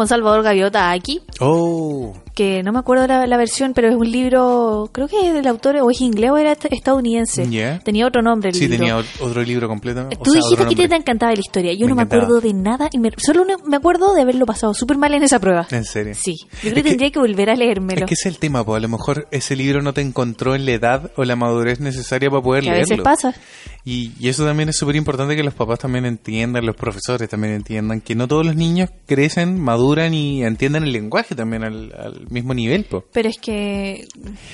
Juan Salvador Gaviota a Aki? Oh, Que no me acuerdo la, la versión, pero es un libro, creo que es del autor, o es inglés o era est- estadounidense. Ya. Tenía otro nombre el sí, libro. tenía ot- otro libro completo. o Tú sea, dijiste que te, encantaba la historia. Yo Me no me encantaba. acuerdo de nada y me- solo me acuerdo de haberlo pasado súper mal en esa prueba. En serio. Sí, yo creo que que- tendría que volver a leérmelo. Es que es el tema, pues a lo mejor ese libro no te encontró en la edad o la madurez necesaria para poder Que a leerlo. veces pasa. Y, y eso también es súper importante que los papás también entiendan, los profesores también entiendan, que no todos los niños crecen, maduran y entienden el lenguaje también al, al mismo nivel, pues. Pero es que.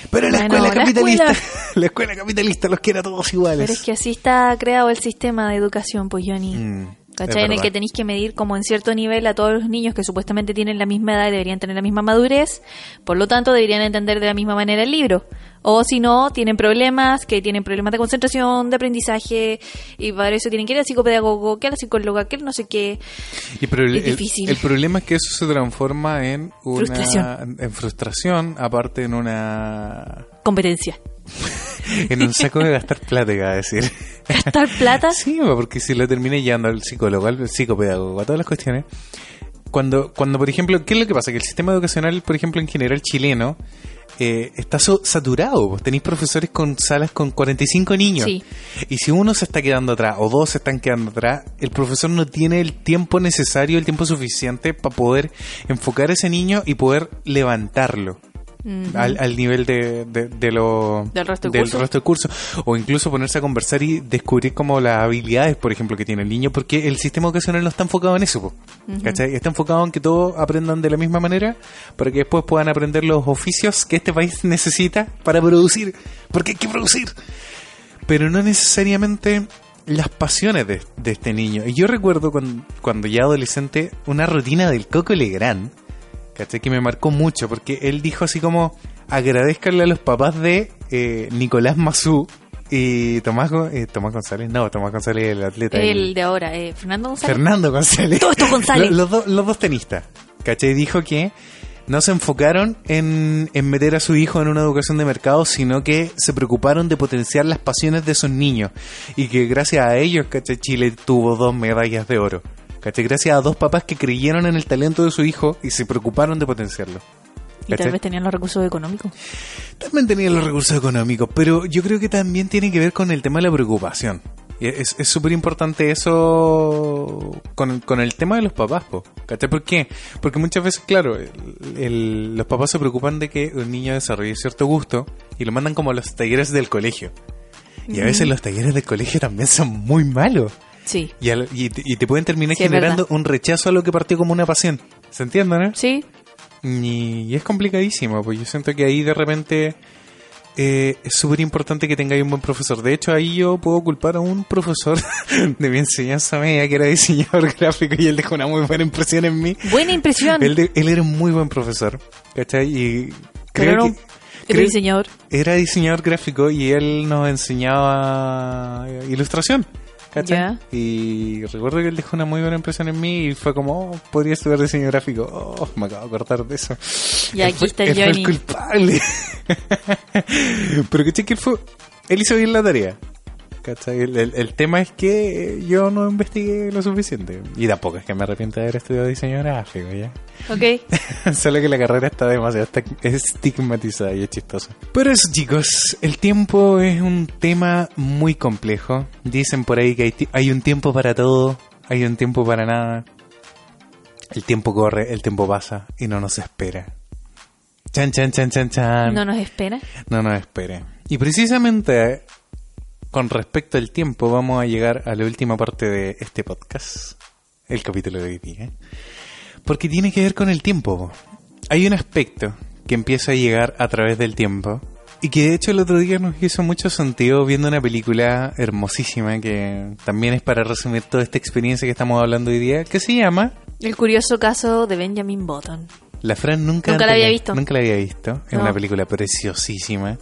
Pero la Bueno, escuela la capitalista, [LAUGHS] escuela- la escuela capitalista los quiere a todos iguales. Pero es que así está creado el sistema de educación, pues, Johnny. Mm, ¿Cachai? En el que tenéis que medir como en cierto nivel a todos los niños que supuestamente tienen la misma edad y deberían tener la misma madurez, por lo tanto deberían entender de la misma manera el libro. O si no, tienen problemas, que tienen problemas de concentración, de aprendizaje, y para eso tienen que ir al psicopedagogo, que a la psicóloga, que no sé qué. Y pero el, Es el- difícil. el problema es que eso se transforma en una Frustración. en frustración, aparte en una Competencia. [LAUGHS] [LAUGHS] en un saco de gastar plata, iba a decir. Gastar plata. [LAUGHS] Sí, porque si lo terminé llevando al psicólogo, al psicopedagogo, a todas las cuestiones. Cuando, cuando, por ejemplo, ¿qué es lo que pasa? Que el sistema educacional, por ejemplo, en general chileno, eh, está so- saturado. Tenéis profesores con salas con 45 niños. Sí. Y si uno se está quedando atrás o dos se están quedando atrás, el profesor no tiene el tiempo necesario, el tiempo suficiente para poder enfocar a ese niño y poder levantarlo. Al, al nivel de, de, de lo, Del resto del curso. resto del curso. O incluso ponerse a conversar y descubrir como las habilidades, por ejemplo, que tiene el niño, porque el sistema educacional no está enfocado en eso. Está enfocado en que todos aprendan de la misma manera para que después puedan aprender los oficios que este país [LAUGHS] necesita para producir. Porque hay que producir. Pero no necesariamente las pasiones de, de este niño. Y yo recuerdo cuando, cuando ya adolescente una rutina del Coco Legrand, ¿cachai? Que me marcó mucho, porque él dijo así como, agradezcanle a los papás de eh, Nicolás Mazú y Tomás, eh, Tomás González, no, Tomás González el atleta. El de ahora, eh, Fernando González. Fernando González. Todo esto González. [LAUGHS] Los, los dos tenistas. ¿Cachai? Dijo que no se enfocaron en, en meter a su hijo en una educación de mercado, sino que se preocuparon de potenciar las pasiones de esos niños. Y que gracias a ellos, ¿cachai? Chile tuvo dos medallas de oro. ¿Cachai? Gracias a dos papás que creyeron en el talento de su hijo y se preocuparon de potenciarlo. Y tal vez tenían los recursos económicos. También tenía los recursos económicos, pero yo creo que también tiene que ver con el tema de la preocupación. Es es súper importante eso con, con el tema de los papás, po, ¿cachai? ¿Por qué? Porque muchas veces, claro, el- el- los papás se preocupan de que un niño desarrolle cierto gusto y lo mandan como a los talleres del colegio. Y a veces los talleres del colegio también son muy malos. Sí. Y, al- y te- y te pueden terminar Sí, generando un rechazo a lo que partió como una pasión. ¿Se entiende, no? Sí. Y, y es complicadísimo, pues yo siento que ahí de repente eh, es súper importante que tengáis un buen profesor. De hecho, ahí yo puedo culpar a un profesor [LAUGHS] de mi enseñanza media que era diseñador [LAUGHS] gráfico y él dejó una muy buena impresión en mí. Buena impresión. Él, de- él era un muy buen profesor, ¿cachai? Y Pero creo que... era diseñador. era diseñador gráfico y él nos enseñaba ilustración. Y recuerdo que él dejó una muy buena impresión en mí y fue como, oh, podría estudiar diseño gráfico. Oh, me acabo de cortar de eso. Y Él aquí fue- está el él fue Johnny. culpable. [LAUGHS] Pero que que él fue, él hizo bien la tarea. ¿Cachai? El, el- el tema es que yo no investigué lo suficiente. Y tampoco es que me arrepienta de haber estudiado diseño gráfico, ¿ya? Ok. [LAUGHS] Solo que la carrera está demasiado estigmatizada y es chistosa. Pero eso, chicos, el tiempo es un tema muy complejo. Dicen por ahí que hay, hay un tiempo para todo, hay un tiempo para nada. El tiempo corre, el tiempo pasa y no nos espera. Chan, chan, chan, chan, chan. No nos espera. No nos espere. Y precisamente con respecto al tiempo vamos a llegar a la última parte de este podcast, el capítulo de hoy día. Porque tiene que ver con el tiempo. Hay un aspecto que empieza a llegar a través del tiempo y que de hecho el otro día nos hizo mucho sentido viendo una película hermosísima que también es para resumir toda esta experiencia que estamos hablando hoy día, que se llama El curioso caso de Benjamin Button. la Fran nunca, Nunca la había visto. Nunca la había visto. Es No. una película preciosísima.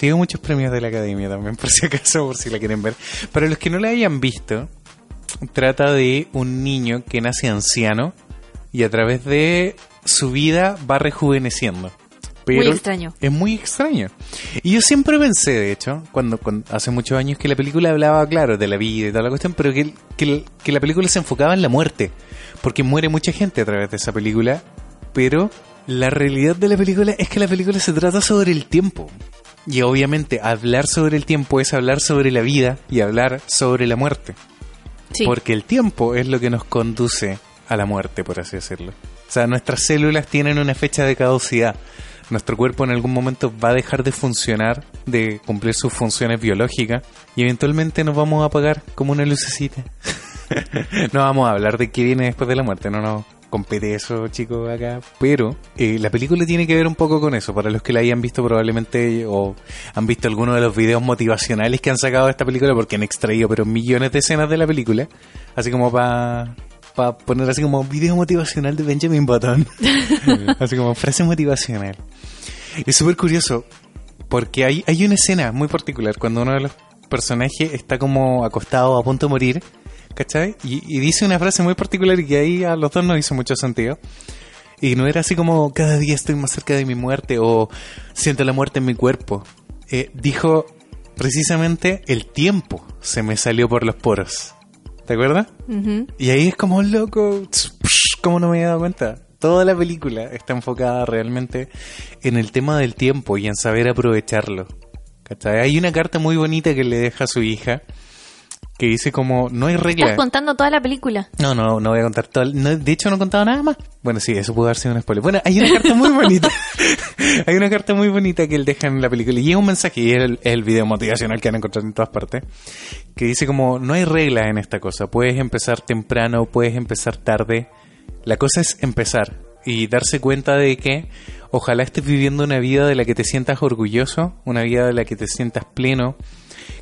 Sigue muchos premios de la academia también, por si acaso, por si la quieren ver. Para los que no la hayan visto, trata de un niño que nace anciano y a través de su vida va rejuveneciendo. Pero Muy extraño. Es muy extraño. Y yo siempre pensé, de hecho, cuando, cuando- hace muchos años que la película hablaba, claro, de la vida y toda la cuestión, pero que, que, que la película se enfocaba en la muerte. Porque muere mucha gente a través de esa película. Pero la realidad de la película es que la película se trata sobre el tiempo. Y obviamente hablar sobre el tiempo es hablar sobre la vida y hablar sobre la muerte. Sí. Porque el tiempo es lo que nos conduce a la muerte, por así decirlo. O sea, nuestras células tienen una fecha de caducidad. Nuestro cuerpo en algún momento va a dejar de funcionar, de cumplir sus funciones biológicas y eventualmente nos vamos a apagar como una lucecita. [LAUGHS] no vamos a hablar de qué viene después de la muerte, no nos compete eso, chicos, acá. Pero eh, la película tiene que ver un poco con eso. Para los que la hayan visto probablemente o han visto alguno de los videos motivacionales que han sacado de esta película porque han extraído pero millones de escenas de la película. Así como para poner así como video motivacional de Benjamin Button. [LAUGHS] [LAUGHS] así como frase motivacional. Es súper curioso porque hay, hay una escena muy particular cuando uno de los personajes está como acostado a punto de morir, ¿cachai? Y, y dice una frase muy particular y que ahí a los dos nos hizo mucho sentido. Y no era así como cada día estoy más cerca de mi muerte o siento la muerte en mi cuerpo. Eh, dijo precisamente el tiempo se me salió por los poros. ¿Te acuerdas? Ujú. Y ahí es como loco, ¿cómo no me había dado cuenta? Toda la película está enfocada realmente en el tema del tiempo y en saber aprovecharlo. ¿Cachai? Hay una carta muy bonita que le deja a su hija que dice como, no hay regla. Estás contando toda la película. No, no, no voy a contar todo. no, de hecho, no he contado nada más. Bueno, sí, eso puede haber sido un spoiler. Bueno, hay una [LAUGHS] carta muy bonita. [LAUGHS] hay una carta muy bonita que él deja en la película. Y es un mensaje, y es el, el video motivacional que van a encontrar en todas partes. Que dice como, no hay reglas en esta cosa. Puedes empezar temprano, puedes empezar tarde. La cosa es empezar. Y darse cuenta de que ojalá estés viviendo una vida de la que te sientas orgulloso, una vida de la que te sientas pleno,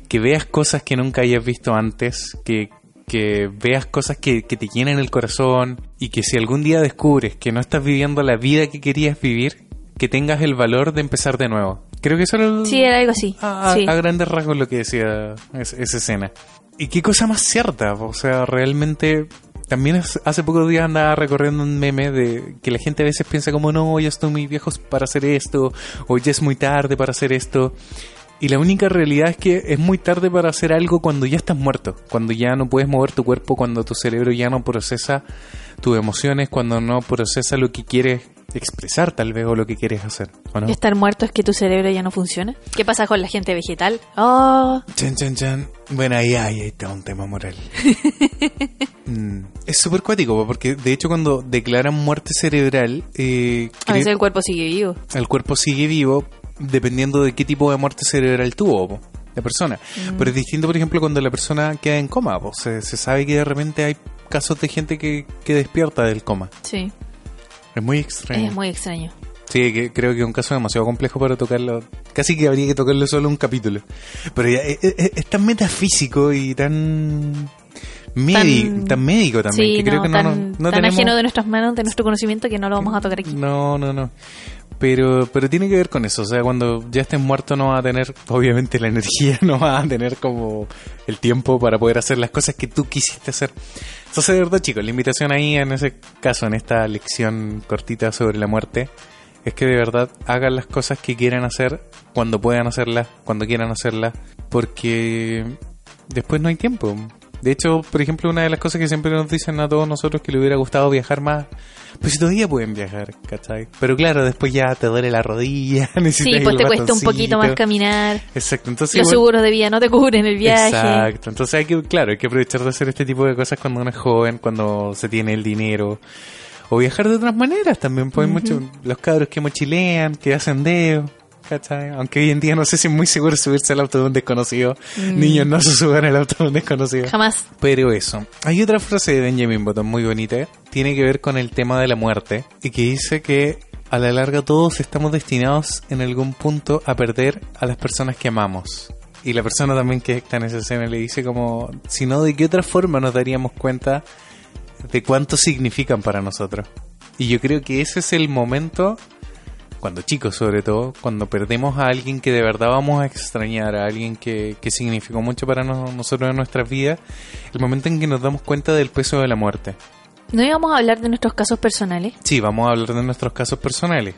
que veas cosas que nunca hayas visto antes, que, que veas cosas que, que te llenen el corazón y que si algún día descubres que no estás viviendo la vida que querías vivir, que tengas el valor de empezar de nuevo. Creo que eso era, el- Sí, era algo así. a, a- sí. a grandes rasgos lo que decía es- esa escena. Y qué cosa más cierta, o sea, realmente... También hace pocos días andaba recorriendo un meme de que la gente a veces piensa como no, ya estoy muy viejos para hacer esto, o ya es muy tarde para hacer esto. Y la única realidad es que es muy tarde para hacer algo cuando ya estás muerto, cuando ya no puedes mover tu cuerpo, cuando tu cerebro ya no procesa tus emociones, cuando no procesa lo que quieres expresar tal vez o lo que quieres hacer, ¿o no? Estar muerto es que tu cerebro ya no funciona. ¿Qué pasa con la gente vegetal? Oh, Chan, chan, chan. Bueno, ahí, ahí está un tema moral. [LAUGHS] Mm, es súper cuático, po, porque de hecho cuando declaran muerte cerebral, eh, a veces el cuerpo sigue vivo. el cuerpo sigue vivo dependiendo de qué tipo de muerte cerebral tuvo po, la persona. Pero es distinto, por ejemplo, cuando la persona queda en coma. po. Se, se sabe que de repente hay casos de gente que, que despierta del coma. Sí, Es muy extraño. es muy extraño. Sí, que creo que es un caso demasiado complejo para tocarlo. Casi que habría que tocarlo solo un capítulo. Pero ya, es, es- es tan metafísico y tan, médi- Tan- tan, médico también. sí, que creo que no, tan, no, no tan tenemos... ajeno de nuestras manos, de nuestro conocimiento, que no lo vamos a tocar aquí. No, no, no. Pero, pero tiene que ver con eso. O sea, cuando ya estés muerto no vas a tener, [LAUGHS] obviamente, la energía, no vas a tener como el tiempo para poder hacer las cosas que tú quisiste hacer. Entonces, de verdad, chicos, la invitación ahí en ese caso, en esta lección cortita sobre la muerte, es que de verdad hagan las cosas que quieran hacer cuando puedan hacerlas, cuando quieran hacerlas, porque después no hay tiempo. De hecho, por ejemplo, una de las cosas que siempre nos dicen a todos nosotros que le hubiera gustado viajar más, pues si todavía pueden viajar, ¿cachai? Pero claro, después ya te duele la rodilla, [LAUGHS] necesitas Sí, pues te cuesta un poquito más caminar. Exacto, entonces Los seguros de vida no te cubren el viaje. Exacto, entonces hay que, claro, hay que aprovechar de hacer este tipo de cosas cuando uno es joven, cuando se tiene el dinero. O viajar de otras maneras también, pues hay muchos, los cabros que mochilean, que hacen dedo, ¿cachai? Aunque hoy en día no sé si es muy seguro subirse al auto de un desconocido. Niños no se suban al auto de un desconocido. Jamás. Pero eso. Hay otra frase de Benjamin Button muy bonita. Tiene que ver con el tema de la muerte. Y que dice que a la larga todos estamos destinados en algún punto a perder a las personas que amamos. Y la persona también que está en esa escena le dice como, si no, ¿de qué otra forma nos daríamos cuenta de cuánto significan para nosotros? Y yo creo que ese es el momento, cuando chicos sobre todo, cuando perdemos a alguien que de verdad vamos a extrañar, a alguien que, que significó mucho para no- nosotros en nuestras vidas, el momento en que nos damos cuenta del peso de la muerte. No íbamos a hablar de nuestros casos personales. Sí, vamos a hablar de nuestros casos personales.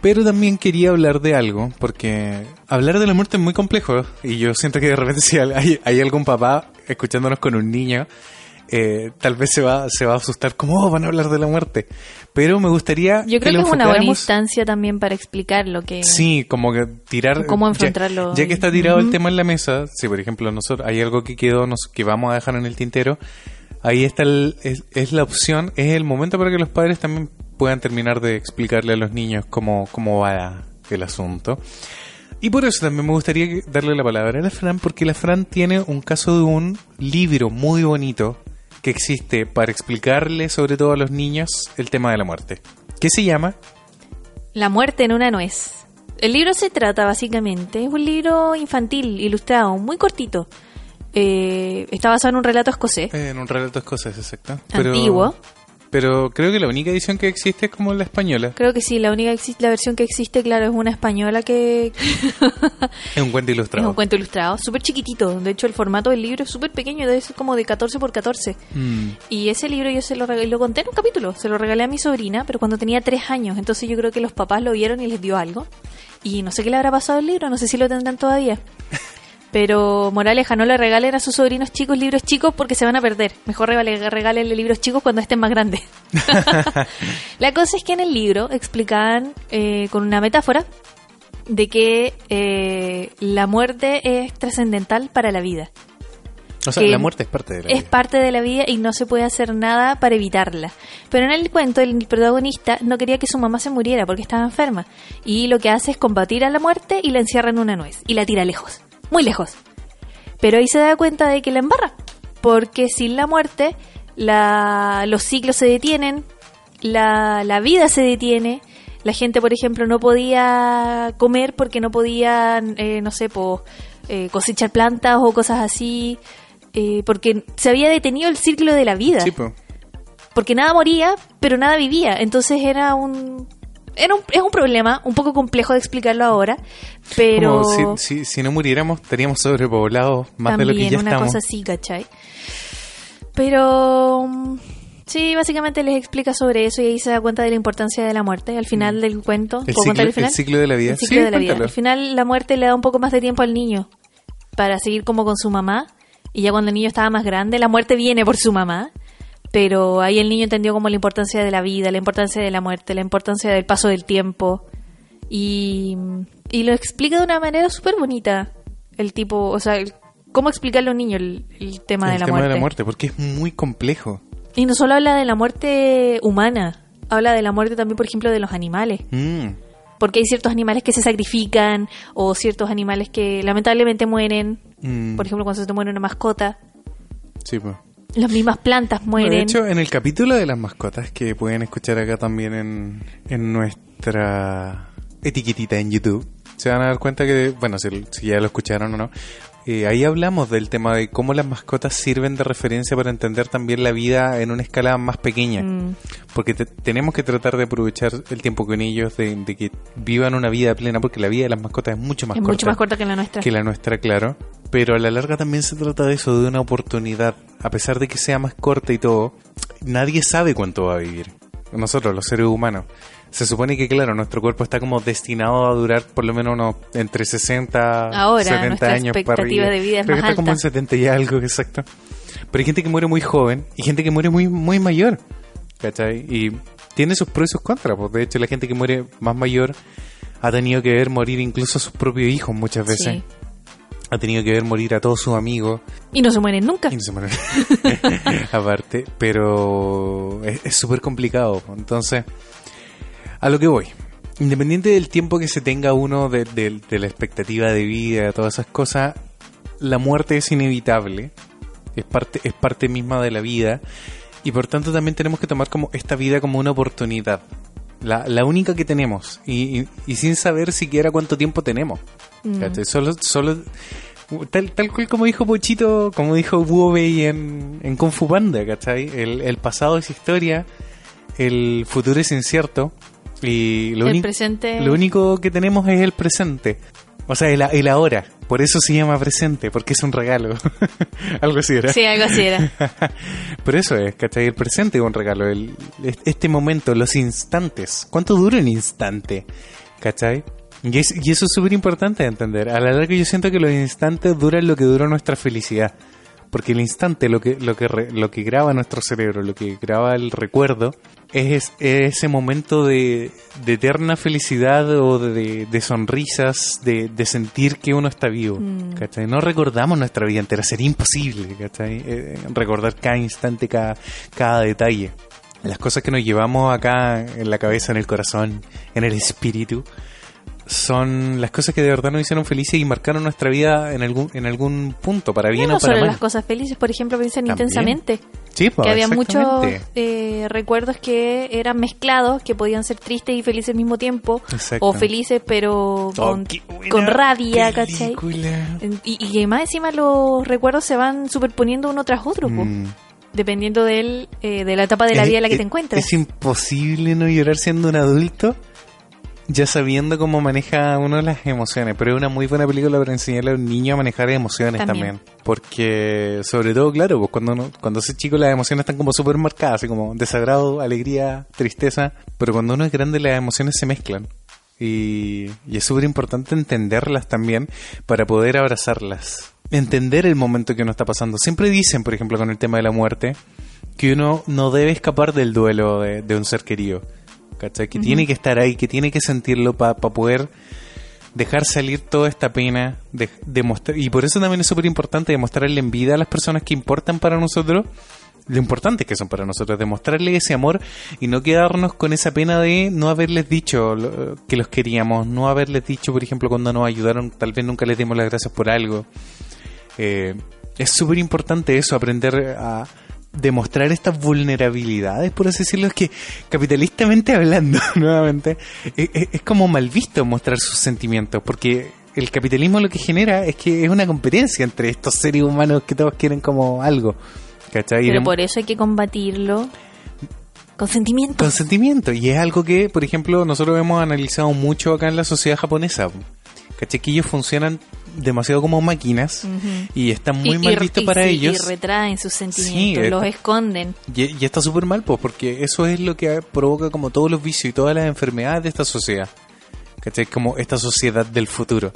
Pero también quería hablar de algo, porque hablar de la muerte es muy complejo. Y yo siento que de repente si hay, hay algún papá escuchándonos con un niño, eh, tal vez se va, se va a asustar como, "Oh, van a hablar de la muerte. Pero me gustaría... Yo creo que, es una buena instancia también para explicar lo que... Sí, como que tirar. Cómo enfrentarlo Ya, que está tirado el tema en la mesa, si por ejemplo nosotros hay algo que quedó, nos, que vamos a dejar en el tintero, ahí está el, es, es la opción, es el momento para que los padres también puedan terminar de explicarle a los niños cómo, cómo va el asunto. Y por eso también me gustaría darle la palabra a la Fran, porque la Fran tiene un caso de un libro muy bonito que existe para explicarle sobre todo a los niños el tema de la muerte. ¿Qué se llama? La muerte en una nuez. El libro se trata básicamente, es un libro infantil, ilustrado, muy cortito. Eh, está basado en un relato escocés, Eh, En un relato escocés, exacto. antiguo. Pero creo que la única edición que existe es como la española. Creo que sí, la única la versión que existe, claro, es una española que [LAUGHS] Es un cuento es ilustrado. un cuento ilustrado, súper chiquitito. De hecho, el formato del libro es súper pequeño, ser como de 14 por 14. Mm. Y ese libro yo se lo regalé, lo conté en un capítulo, se lo regalé a mi sobrina, pero cuando tenía tres años, entonces yo creo que los papás lo vieron y les dio algo. Y no sé qué le habrá pasado al libro, no sé si lo tendrán todavía. [LAUGHS] Pero moraleja, no le regalen a sus sobrinos chicos libros chicos porque se van a perder. Mejor regálenle libros chicos cuando estén más grandes. [LAUGHS] [LAUGHS] La cosa es que en el libro explicaban eh, con una metáfora de que eh, la muerte es trascendental para la vida. O sea, la muerte es parte de la es vida. parte de la vida y no se puede hacer nada para evitarla. Pero en el cuento el protagonista no quería que su mamá se muriera porque estaba enferma y lo que hace es combatir a la muerte y la encierra en una nuez y la tira lejos, muy lejos. Pero ahí se da cuenta de que la embarra, porque sin la muerte la, los ciclos se detienen, la, la vida se detiene, la gente, por ejemplo, no podía comer porque no podían, eh, no sé, po, eh, cosechar plantas o cosas así, eh, porque se había detenido el ciclo de la vida. Sí, po. Porque nada moría, pero nada vivía. Entonces era un... Era un, es un problema un poco complejo de explicarlo ahora, pero... Como si, si, si no muriéramos, estaríamos sobrepoblados más de lo que También ya una estamos. cosa así, ¿cachai? Pero mm, sí, básicamente les explica sobre eso y ahí se da cuenta de la importancia de la muerte. Al final del cuento, Mm. El ¿puedo contar ciclo, el final? el ciclo de la vida. El ciclo sí, de la vida. Al final la muerte le da un poco más de tiempo al niño para seguir como con su mamá y ya cuando el niño estaba más grande, la muerte viene por su mamá. Pero ahí el niño entendió como la importancia de la vida, la importancia de la muerte, la importancia del paso del tiempo. Y, y lo explica de una manera súper bonita. El tipo, o sea, el- cómo explicarle a un niño el, el tema, el de, la tema muerte. de la muerte, porque es muy complejo. Y no solo habla de la muerte humana, habla de la muerte también, por ejemplo, de los animales. Mm, Porque hay ciertos animales que se sacrifican o ciertos animales que lamentablemente mueren. mm, Por ejemplo, cuando se te muere una mascota. sí, po. Las mismas plantas mueren. De hecho, en el capítulo de las mascotas, que pueden escuchar acá también en, en nuestra etiquetita en YouTube, se van a dar cuenta que, bueno, si, si ya lo escucharon o no, eh, ahí hablamos del tema de cómo las mascotas sirven de referencia para entender también la vida en una escala más pequeña. Mm, Porque te- tenemos que tratar de aprovechar el tiempo con ellos, de, de que vivan una vida plena, porque la vida de las mascotas es mucho más es corta mucho más corta que la nuestra. que la nuestra, claro. Pero a la larga también se trata de eso, de una oportunidad. A pesar de que sea más corta y todo, nadie sabe cuánto va a vivir. Nosotros, los seres humanos. Se supone que, claro, nuestro cuerpo está como destinado a durar por lo menos unos entre 60 Ahora, 70 nuestra años para arriba. de vida es Creo que más está como en alta. 70 y algo, exacto. Pero hay gente que muere muy joven y gente que muere muy, muy mayor. ¿Cachai? Y tiene sus pros y sus contras. Pues de hecho, la gente que muere más mayor ha tenido que ver morir incluso a sus propios hijos muchas veces. Sí. Ha tenido que ver morir a todos sus amigos. Y no se mueren nunca. Y no se mueren. [LAUGHS] Aparte, pero es súper complicado. Entonces, a lo que voy. Independiente del tiempo que se tenga uno de, de- de la expectativa de vida, todas esas cosas, la muerte es inevitable. Es parte, es parte misma de la vida. Y por tanto también tenemos que tomar como esta vida como una oportunidad. La, la única que tenemos. Y, y- y sin saber siquiera cuánto tiempo tenemos. Mm. Solo, solo tal, tal cual como dijo Pochito, como dijo Wu-Wei en, en Kung Fu Panda, ¿cachai? El, el pasado es historia, el futuro es incierto y lo, El único- presente- lo único que tenemos es el presente. O sea, el, el ahora. Por eso se llama presente, porque es un regalo. [LAUGHS] Algo así era. Sí, algo así era. [LAUGHS] Por eso es, ¿cachai? El presente es un regalo. El, este momento, los instantes. ¿Cuánto dura un instante? ¿Cachai? Y, es- y eso es súper importante de entender. A la larga yo siento que los instantes duran lo que dura nuestra felicidad. Porque el instante, lo que, lo que, re- lo que graba nuestro cerebro, lo que graba el recuerdo, es, es ese momento de, de eterna felicidad o de, de sonrisas, de, de sentir que uno está vivo. Mm. No recordamos nuestra vida entera, sería imposible. Eh, recordar cada instante, cada, cada detalle. Las cosas que nos llevamos acá en la cabeza, en el corazón, en el espíritu, son las cosas que de verdad nos hicieron felices y marcaron nuestra vida en algún, en algún punto, para bien no o para solo mal. las cosas felices, por ejemplo, piensan También. intensamente. Sí, pues, que había muchos eh, recuerdos que eran mezclados, que podían ser tristes y felices al mismo tiempo, Exacto. o felices pero Oh, con, con rabia, ¿cachai? Y, y que más encima los recuerdos se van superponiendo uno tras otro, Mm. dependiendo del, eh, de la etapa de la Es- vida en la que es- te encuentres. Es imposible no llorar siendo un adulto, ya sabiendo cómo maneja uno las emociones. Pero es una muy buena película para enseñarle a un niño a manejar emociones También. también. Porque, sobre todo, claro, pues cuando uno, cuando ese chico las emociones están como súper marcadas, así como desagrado, alegría, tristeza. Pero cuando uno es grande, las emociones se mezclan. Y, y es súper importante entenderlas también para poder abrazarlas. Entender el momento que uno está pasando. Siempre dicen, por ejemplo, con el tema de la muerte, que uno no debe escapar del duelo de, de un ser querido. ¿Cachai? Que tiene que estar ahí, que tiene que sentirlo para poder dejar salir toda esta pena. De, demostrar, y por eso también es súper importante demostrarle en vida a las personas que importan para nosotros lo importante que son para nosotros, demostrarle ese amor y no quedarnos con esa pena de no haberles dicho lo- que los queríamos, no haberles dicho, por ejemplo, cuando nos ayudaron, tal vez nunca les dimos las gracias por algo. Eh, es súper importante eso, aprender a demostrar estas vulnerabilidades, por así decirlo, es que capitalistamente hablando, [LAUGHS] nuevamente, es, es- es como mal visto mostrar sus sentimientos, porque el capitalismo lo que genera es que es una competencia entre estos seres humanos que todos quieren como algo. ¿Cachai? Pero por eso hay que combatirlo con sentimiento. Consentimiento. Y es algo que, por ejemplo, nosotros hemos analizado mucho acá en la sociedad japonesa. ¿Cachai? Que ellos funcionan demasiado como máquinas y está muy Y- mal y- visto y para sí, ellos. Y retraen sus sentimientos, es- los esconden. Y, y está súper mal, pues, porque eso es lo que provoca como todos los vicios y todas las enfermedades de esta sociedad. ¿Cachai? Como esta sociedad del futuro.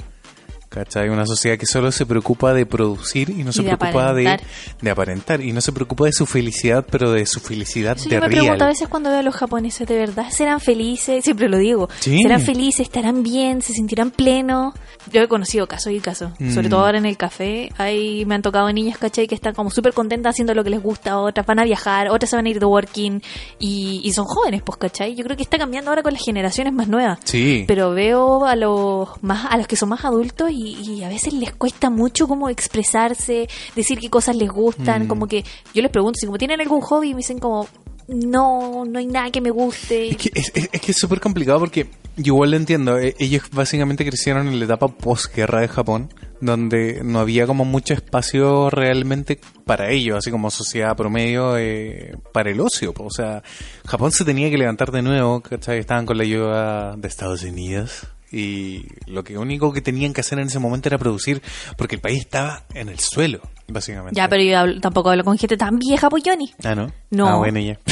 ¿Cachai? Una sociedad que solo se preocupa de producir y no se de preocupa de, aparentar. de aparentar. Y no se preocupa de su felicidad, pero de su felicidad Eso de yo me real. pregunto a veces cuando veo a los japoneses, ¿de verdad serán felices? Siempre lo digo. Sí. ¿Serán felices? ¿Estarán bien? ¿Se sentirán plenos? Yo he conocido casos y casos. Mm. Sobre todo ahora en el café. Ahí me han tocado niñas, ¿cachai? Que están como súper contentas haciendo lo que les gusta. Otras van a viajar, otras se van a ir de working. Y, y son jóvenes, pues, ¿cachai? Yo creo que está cambiando ahora con las generaciones más nuevas. Sí. Pero veo a los más a los que son más adultos y, y a veces les cuesta mucho como expresarse, decir qué cosas les gustan, Mm. como que yo les pregunto si como tienen algún hobby y me dicen como no, no hay nada que me guste. Es que es, que súper complicado porque yo igual lo entiendo. eh, Ellos básicamente crecieron en la etapa posguerra de Japón, donde no había como mucho espacio realmente para ellos, así como sociedad promedio eh, para el ocio. O sea, Japón se tenía que levantar de nuevo, ¿cachai? Estaban con la ayuda de Estados Unidos. Y lo que único que tenían que hacer en ese momento era producir, porque el país estaba en el suelo, básicamente. Ya, pero yo hablo- tampoco hablo con gente tan vieja, pues Johnny. Ah, ¿no? No. Ah, bueno, ya. [LAUGHS]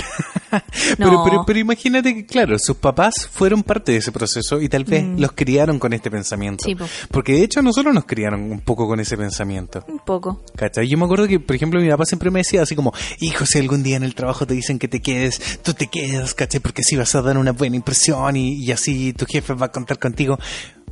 No. pero, pero, pero imagínate que, claro, sus papás fueron parte de ese proceso y tal vez los criaron con este pensamiento. Mm. Sí, po. Porque de hecho nosotros nos criaron un poco con ese pensamiento. Un poco. ¿Cachai? Yo me acuerdo que, por ejemplo, mi papá siempre me decía así como, hijo, si algún día en el trabajo te dicen que te quedes, tú te quedas, ¿cachai? Porque así vas a dar una buena impresión y, y así tu jefe va a contar contigo.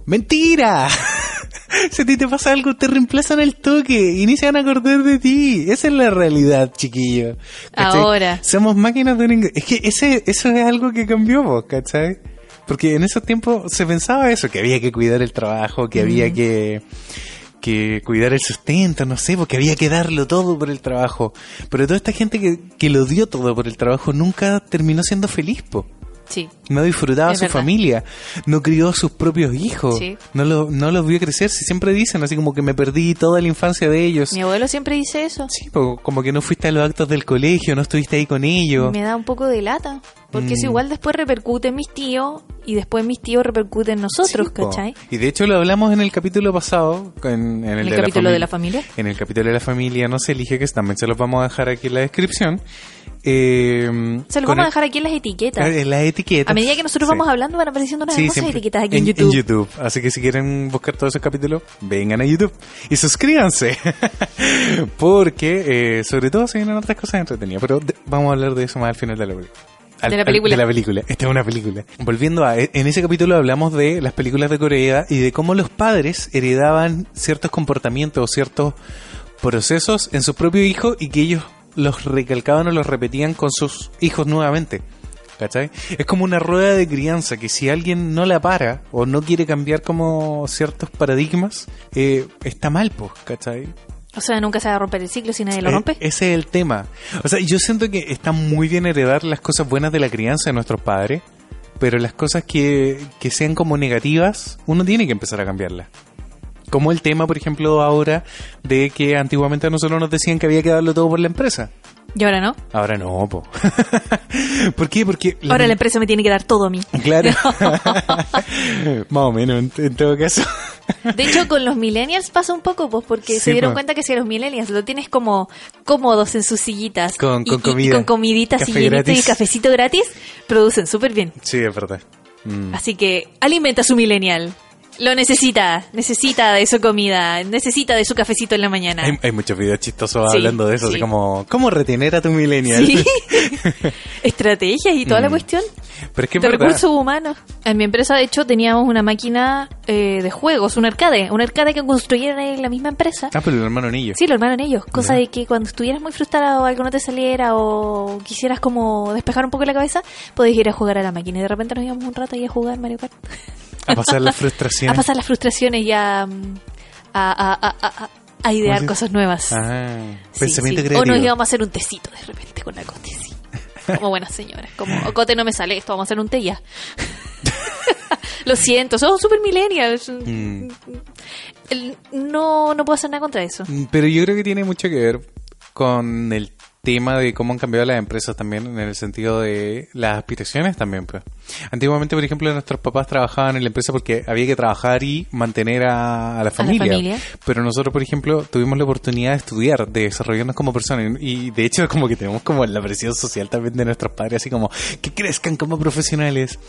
¡Mentira! [LAUGHS] si a ti te pasa algo, te reemplazan el toque y ni se van a acordar de ti. Esa es la realidad, chiquillo. ¿Cachai? Ahora. Somos máquinas de un ingreso. Es que ese, eso es algo que cambió, vos, ¿cachai? Porque en esos tiempos se pensaba eso, que había que cuidar el trabajo, que había que que cuidar el sustento, no sé, porque había que darlo todo por el trabajo. Pero toda esta gente que, que lo dio todo por el trabajo nunca terminó siendo feliz, po. Sí. No disfrutaba su verdad. familia, no crió a sus propios hijos, Sí. no, lo, no los vio crecer. Si siempre dicen así como que me perdí toda la infancia de ellos. Mi abuelo siempre dice eso. Sí, como que no fuiste a los actos del colegio, no estuviste ahí con ellos. Me da un poco de lata. Porque eso Mm. igual después repercute en mis tíos y después mis tíos repercuten en nosotros, Sí. ¿cachai? Y de hecho lo hablamos en el capítulo pasado, en, en el, En el de capítulo la de la familia. En el capítulo de la familia no se elige, que también se los vamos a dejar aquí en la descripción. Eh, Se lo con vamos a dejar aquí en las etiquetas. en las etiquetas. A medida que nosotros Sí. vamos hablando van apareciendo unas Sí, hermosas siempre. etiquetas aquí en, YouTube. Así que si quieren buscar todos esos capítulos, vengan a YouTube y suscríbanse. [LAUGHS] Porque, eh, sobre todo, se vienen otras cosas entretenidas. Pero de- vamos a hablar de eso más al final de la película. Al- De la al- película. de la película. Esta es una película. Volviendo a. En ese capítulo hablamos de las películas de Corea y de cómo los padres heredaban ciertos comportamientos o ciertos procesos en su propio hijo y que ellos los recalcaban o los repetían con sus hijos nuevamente. ¿Cachai? Es como una rueda de crianza que si alguien no la para o no quiere cambiar como ciertos paradigmas, eh, está mal, pues, ¿cachai? O sea, nunca se va a romper el ciclo si nadie lo Eh, rompe. ese es el tema. O sea, yo siento que está muy bien heredar las cosas buenas de la crianza de nuestros padres, pero las cosas que, que sean como negativas, uno tiene que empezar a cambiarlas. Como el tema, por ejemplo, ahora de que antiguamente a nosotros nos decían que había que darlo todo por la empresa. Y ahora no. Ahora no, po. [LAUGHS] ¿Por qué? Porque... Ahora la empresa me tiene que dar todo a mí. Claro. [LAUGHS] [LAUGHS] Más o menos, en, en todo caso. De hecho, con los millennials pasa un poco, pues, porque Sí, se dieron cuenta que si a los millennials lo tienes como cómodos en sus sillitas Con- y, con y- comida. y con comiditas y cafecito gratis, producen súper bien. Sí, es verdad. Mm. Así que alimenta a su millennial. Lo necesita, necesita de su comida, necesita de su cafecito en la mañana. Hay, hay muchos videos chistosos Sí, hablando de eso, sí. así como, ¿cómo retener a tu millennial? Sí, [LAUGHS] estrategias y toda la Mm. cuestión Pero es que de recursos humanos. En mi empresa, de hecho, teníamos una máquina eh, de juegos, un arcade, un arcade que construyeron en la misma empresa. Ah, pero el hermano anillo. Sí, lo armaron ellos. Cosa de que cuando estuvieras muy frustrado o algo no te saliera o quisieras como despejar un poco la cabeza, podías ir a jugar a la máquina. Y de repente nos íbamos un rato ahí a jugar Mario Kart. A pasar las A frustraciones. pasar las frustraciones y a, mm, a, a- a- a- a idear ¿Cómo se- cosas nuevas. Ah, Sí, pensamiento sí. O creativo. nos íbamos a hacer un tecito de repente con la Cote, sí. Como buenas señoras. Como, "Oh, Cote, no me sale esto, vamos a hacer un té ya. [LAUGHS] Lo siento, somos super millennials. Mm. no, no puedo hacer nada contra eso. Mm, Pero yo creo que tiene mucho que ver con el tema de cómo han cambiado las empresas también en el sentido de las aspiraciones también pues. Antiguamente, por ejemplo, nuestros papás trabajaban en la empresa porque había que trabajar y mantener a, a la familia. familia. Pero nosotros, por ejemplo, tuvimos la oportunidad de estudiar, de desarrollarnos como personas y de hecho como que tenemos como la presión social también de nuestros padres, así como que crezcan como profesionales.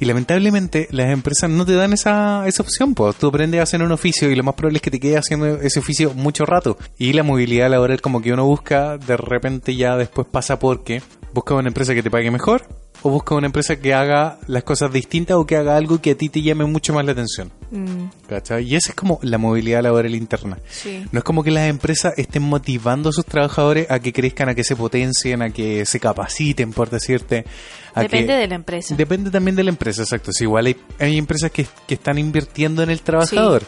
Y lamentablemente las empresas no te dan esa, esa opción, pues tú aprendes a hacer un oficio y lo más probable es que te quedes haciendo ese oficio mucho rato. Y la movilidad laboral como que uno busca, de repente ya después pasa porque busca una empresa que te pague mejor o busca una empresa que haga las cosas distintas o que haga algo que a ti te llame mucho más la atención. Mm, ¿Cachai? Y esa es como la movilidad laboral interna. sí. No es como que las empresas estén motivando a sus trabajadores a que crezcan, a que se potencien, a que se capaciten, por decirte. a Depende que- de la empresa. Depende también de la empresa, exacto. Si igual hay, hay empresas que, que están invirtiendo en el trabajador.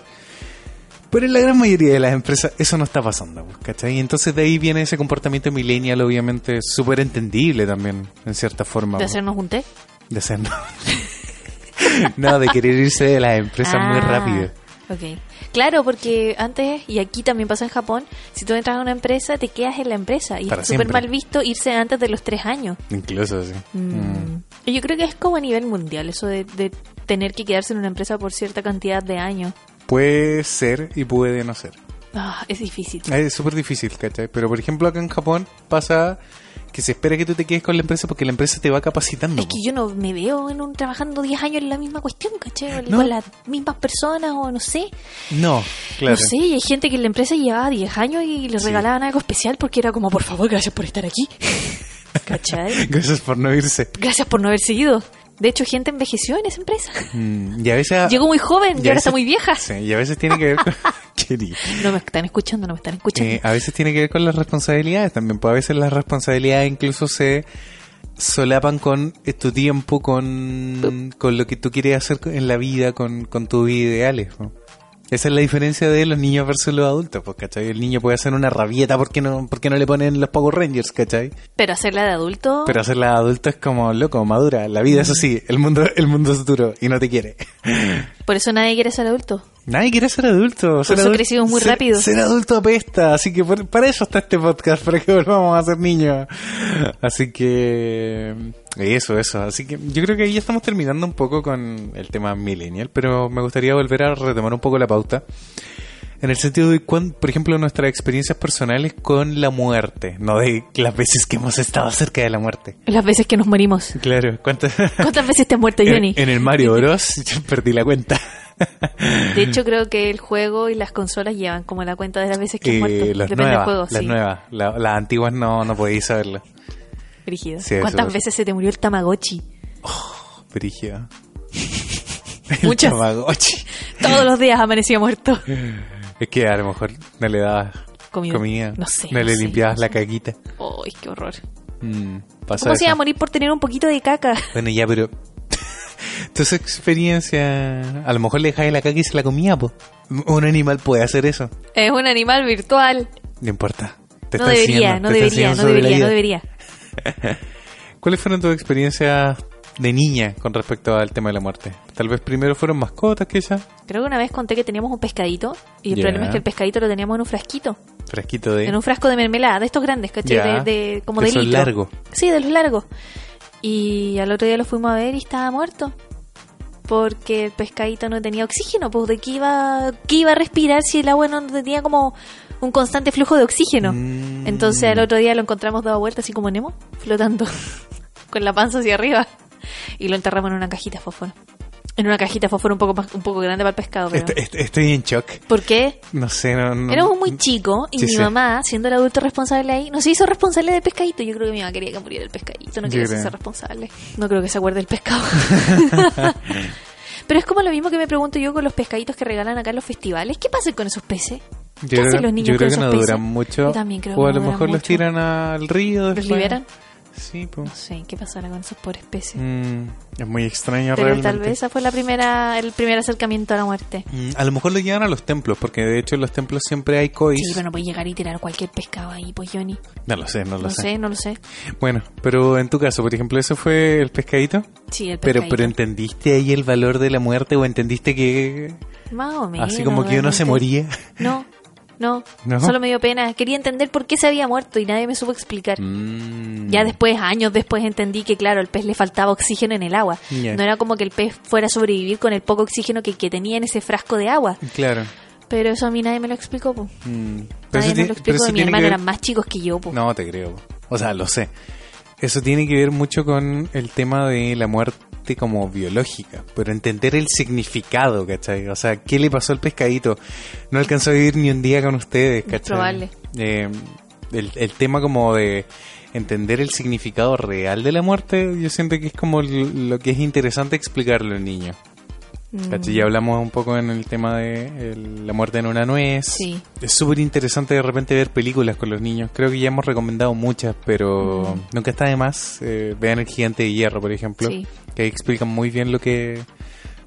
Pero en la gran mayoría de las empresas eso no está pasando, ¿cachai? Y entonces de ahí viene ese comportamiento millennial, obviamente, súper entendible también, en cierta forma. de hacernos un té. de hacer, [LAUGHS] no. de querer irse de las empresas muy Ah, rápido. Ok. Claro, porque antes, y aquí también pasa en Japón, si tú entras a una empresa, te quedas en la empresa. Y Para es súper mal visto irse antes de los tres años. Incluso, sí. Mm. Y yo creo que es como a nivel mundial, eso de, de tener que quedarse en una empresa por cierta cantidad de años. Puede ser y puede no ser. Ah, es difícil. Es súper difícil, ¿cachai? Pero por ejemplo acá en Japón pasa que se espera que tú te quedes con la empresa porque la empresa te va capacitando. Es que yo no me veo en un, trabajando 10 años en la misma cuestión, ¿cachai? No. Con las mismas personas o no sé. No, claro. No sé, y hay gente que en la empresa llevaba 10 años y le Sí. regalaban algo especial porque era como, por favor, gracias por estar aquí. [LAUGHS] ¿Cachai? Gracias por no irse. Gracias por no haber seguido. De hecho, gente envejeció en esa empresa. Mm, y a veces... Llegó muy joven y ahora está muy vieja. Sí, y a veces tiene que ver con... [LAUGHS] [LAUGHS] No me están escuchando, no me están escuchando. Eh, a veces tiene que ver con las responsabilidades también. Pues a veces las responsabilidades incluso se solapan con tu tiempo, con, con lo que tú quieres hacer en la vida, con, con tus ideales. ¿no? Esa es la diferencia de los niños versus los adultos, pues, ¿cachai? El niño puede hacer una rabieta porque no, porque no le ponen los Power Rangers, ¿cachai? Pero hacerla de adulto. Pero hacerla de adulto es como loco, madura. La vida es así, el mundo, el mundo es duro y no te quiere. Por eso nadie quiere ser adulto. Nadie quiere ser adulto. ser eso adul- crecimos muy ser- rápido. Ser adulto apesta, así que por- para eso está este podcast, para que volvamos a ser niños. Así que eso, eso. Así que yo creo que ahí ya estamos terminando un poco con el tema millennial, pero me gustaría volver a retomar un poco la pauta. En el sentido de, cuán, por ejemplo, nuestras experiencias personales con la muerte, no de las veces que hemos estado cerca de la muerte. Las veces que nos morimos. Claro, ¿cuántas? ¿Cuántas veces te has muerto, [LAUGHS] Johnny? En, en el Mario [LAUGHS] Bros. yo perdí la cuenta. [LAUGHS] De hecho, creo que el juego y las consolas llevan como la cuenta de las veces que Eh, muerto. las Depende nuevas, del juego, las sí. nuevas. La- las antiguas no, no podéis saberlo. Brígido. Sí, ¿Cuántas es. veces se te murió el Tamagotchi? Brigio. [LAUGHS] Muchas. Tamagotchi. [LAUGHS] Todos los días amanecía muerto. Es que a lo mejor no le dabas Comida. comida. No sé, No no le sé, limpiabas no la sé. caquita. ¡Ay, qué horror! Mm, ¿Cómo se iba a morir por tener un poquito de caca? Bueno, ya, pero. Entonces, experiencia. A lo mejor le dejáis la caca y se la comía, po. Un animal puede hacer eso. Es un animal virtual. No importa. Te No está debería, no te debería, no debería, no [LAUGHS] debería. ¿Cuáles fueron tus experiencias de niña con respecto al tema de la muerte? Tal vez primero fueron mascotas, quizás. Creo que una vez conté que teníamos un pescadito y el problema es que el pescadito lo teníamos en un frasquito, Fresquito de. en un frasco de mermelada, de estos grandes, ¿cachai? Ya. De, de- como De de esos largos. Sí, de los largos. Y al otro día lo fuimos a ver y estaba muerto. Porque el pescadito no tenía oxígeno, pues de qué iba, qué iba a respirar si el agua no tenía como un constante flujo de oxígeno. Mm. Entonces al otro día lo encontramos dado vuelta así como Nemo, flotando [LAUGHS] con la panza hacia arriba. Y lo enterramos en una cajita de fósforo. En una cajita fósforo un poco más, un poco grande para el pescado, pero... Est- est- Estoy en shock. ¿Por qué? No sé, no. no- Éramos muy chicos y Sí, mi mamá, siendo el adulto responsable ahí, no se hizo responsable del pescadito. Yo creo que mi mamá quería que muriera el pescadito, no Yo quería ser responsable. No creo que se acuerde del pescado. [LAUGHS] Pero es como lo mismo que me pregunto yo con los pescaditos que regalan acá en los festivales. ¿Qué pasa con esos peces? Yo ¿Qué creo, hacen los niños yo creo con que no peces? duran mucho. Yo también creo o que a no lo duran mejor los tiran al río ¿Los después. liberan? Sí, pues. No sé, ¿qué pasará con esos pobres peces? Mm, es muy extraño Pero realmente. tal vez esa fue la primera, el primer acercamiento a la muerte. Mm, a lo mejor lo llevan a los templos, porque de hecho en los templos siempre hay cois. Sí, pero no puedes llegar y tirar cualquier pescado ahí, pues Johnny. No lo sé, no lo No sé. sé, no lo sé. Bueno, pero en tu caso, por ejemplo, ¿ese fue el pescadito? Sí, el Pero, pescadito. pero ¿entendiste ahí el valor de la muerte o entendiste que Más o menos. Así como que uno se moría. No, no, ¿No? Solo me dio pena. Quería entender por qué se había muerto y nadie me supo explicar. Mm. Ya después, años después, entendí que, claro, al pez le faltaba oxígeno en el agua. No era como que el pez fuera a sobrevivir con el poco oxígeno que, que tenía en ese frasco de agua. Claro. Pero eso a mí nadie me lo explicó, po. Mm. Pero Nadie me lo explicó. hermanos ver- eran más chicos que yo, po. No te creo. O sea, lo sé. Eso tiene que ver mucho con el tema de la muerte como biológica, pero entender el significado, ¿cachai? O sea, ¿qué le pasó al pescadito? No alcanzó a vivir ni un día con ustedes, Es ¿cachai? probable. Eh, el, el tema como de entender el significado real de la muerte, yo siento que es como lo que es interesante explicarlo al niño. Mm. ¿Cachai? Ya hablamos un poco en el tema de el- la muerte en una nuez. Sí. Es súper interesante de repente ver películas con los niños. Creo que ya hemos recomendado muchas, pero Mm. nunca está de más. Eh, vean El Gigante de Hierro, por ejemplo, Sí. Que explican muy bien lo que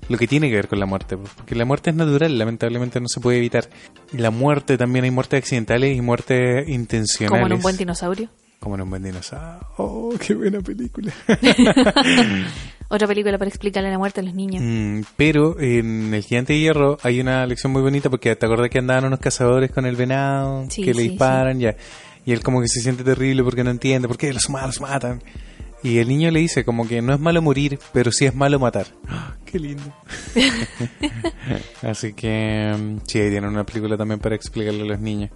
lo que tiene que ver con la muerte. Porque la muerte es natural, lamentablemente no se puede evitar. La muerte también hay muertes accidentales y muertes intencionales. Como en un buen dinosaurio. Como en un buen dinosaurio. Oh, qué buena película. [LAUGHS] Otra película para explicarle la muerte a los niños. Mm, pero en el Gigante de Hierro hay una lección muy bonita porque te acordás que andaban unos cazadores con el venado, Sí, que le sí, disparan, ya. Y él como que se siente terrible porque no entiende por qué los matan. Y el niño le dice como que no es malo morir, pero sí es malo matar. ¡Ah, ¡Qué lindo! [LAUGHS] Así que mm, sí, ahí tienen una película también para explicarle a los niños.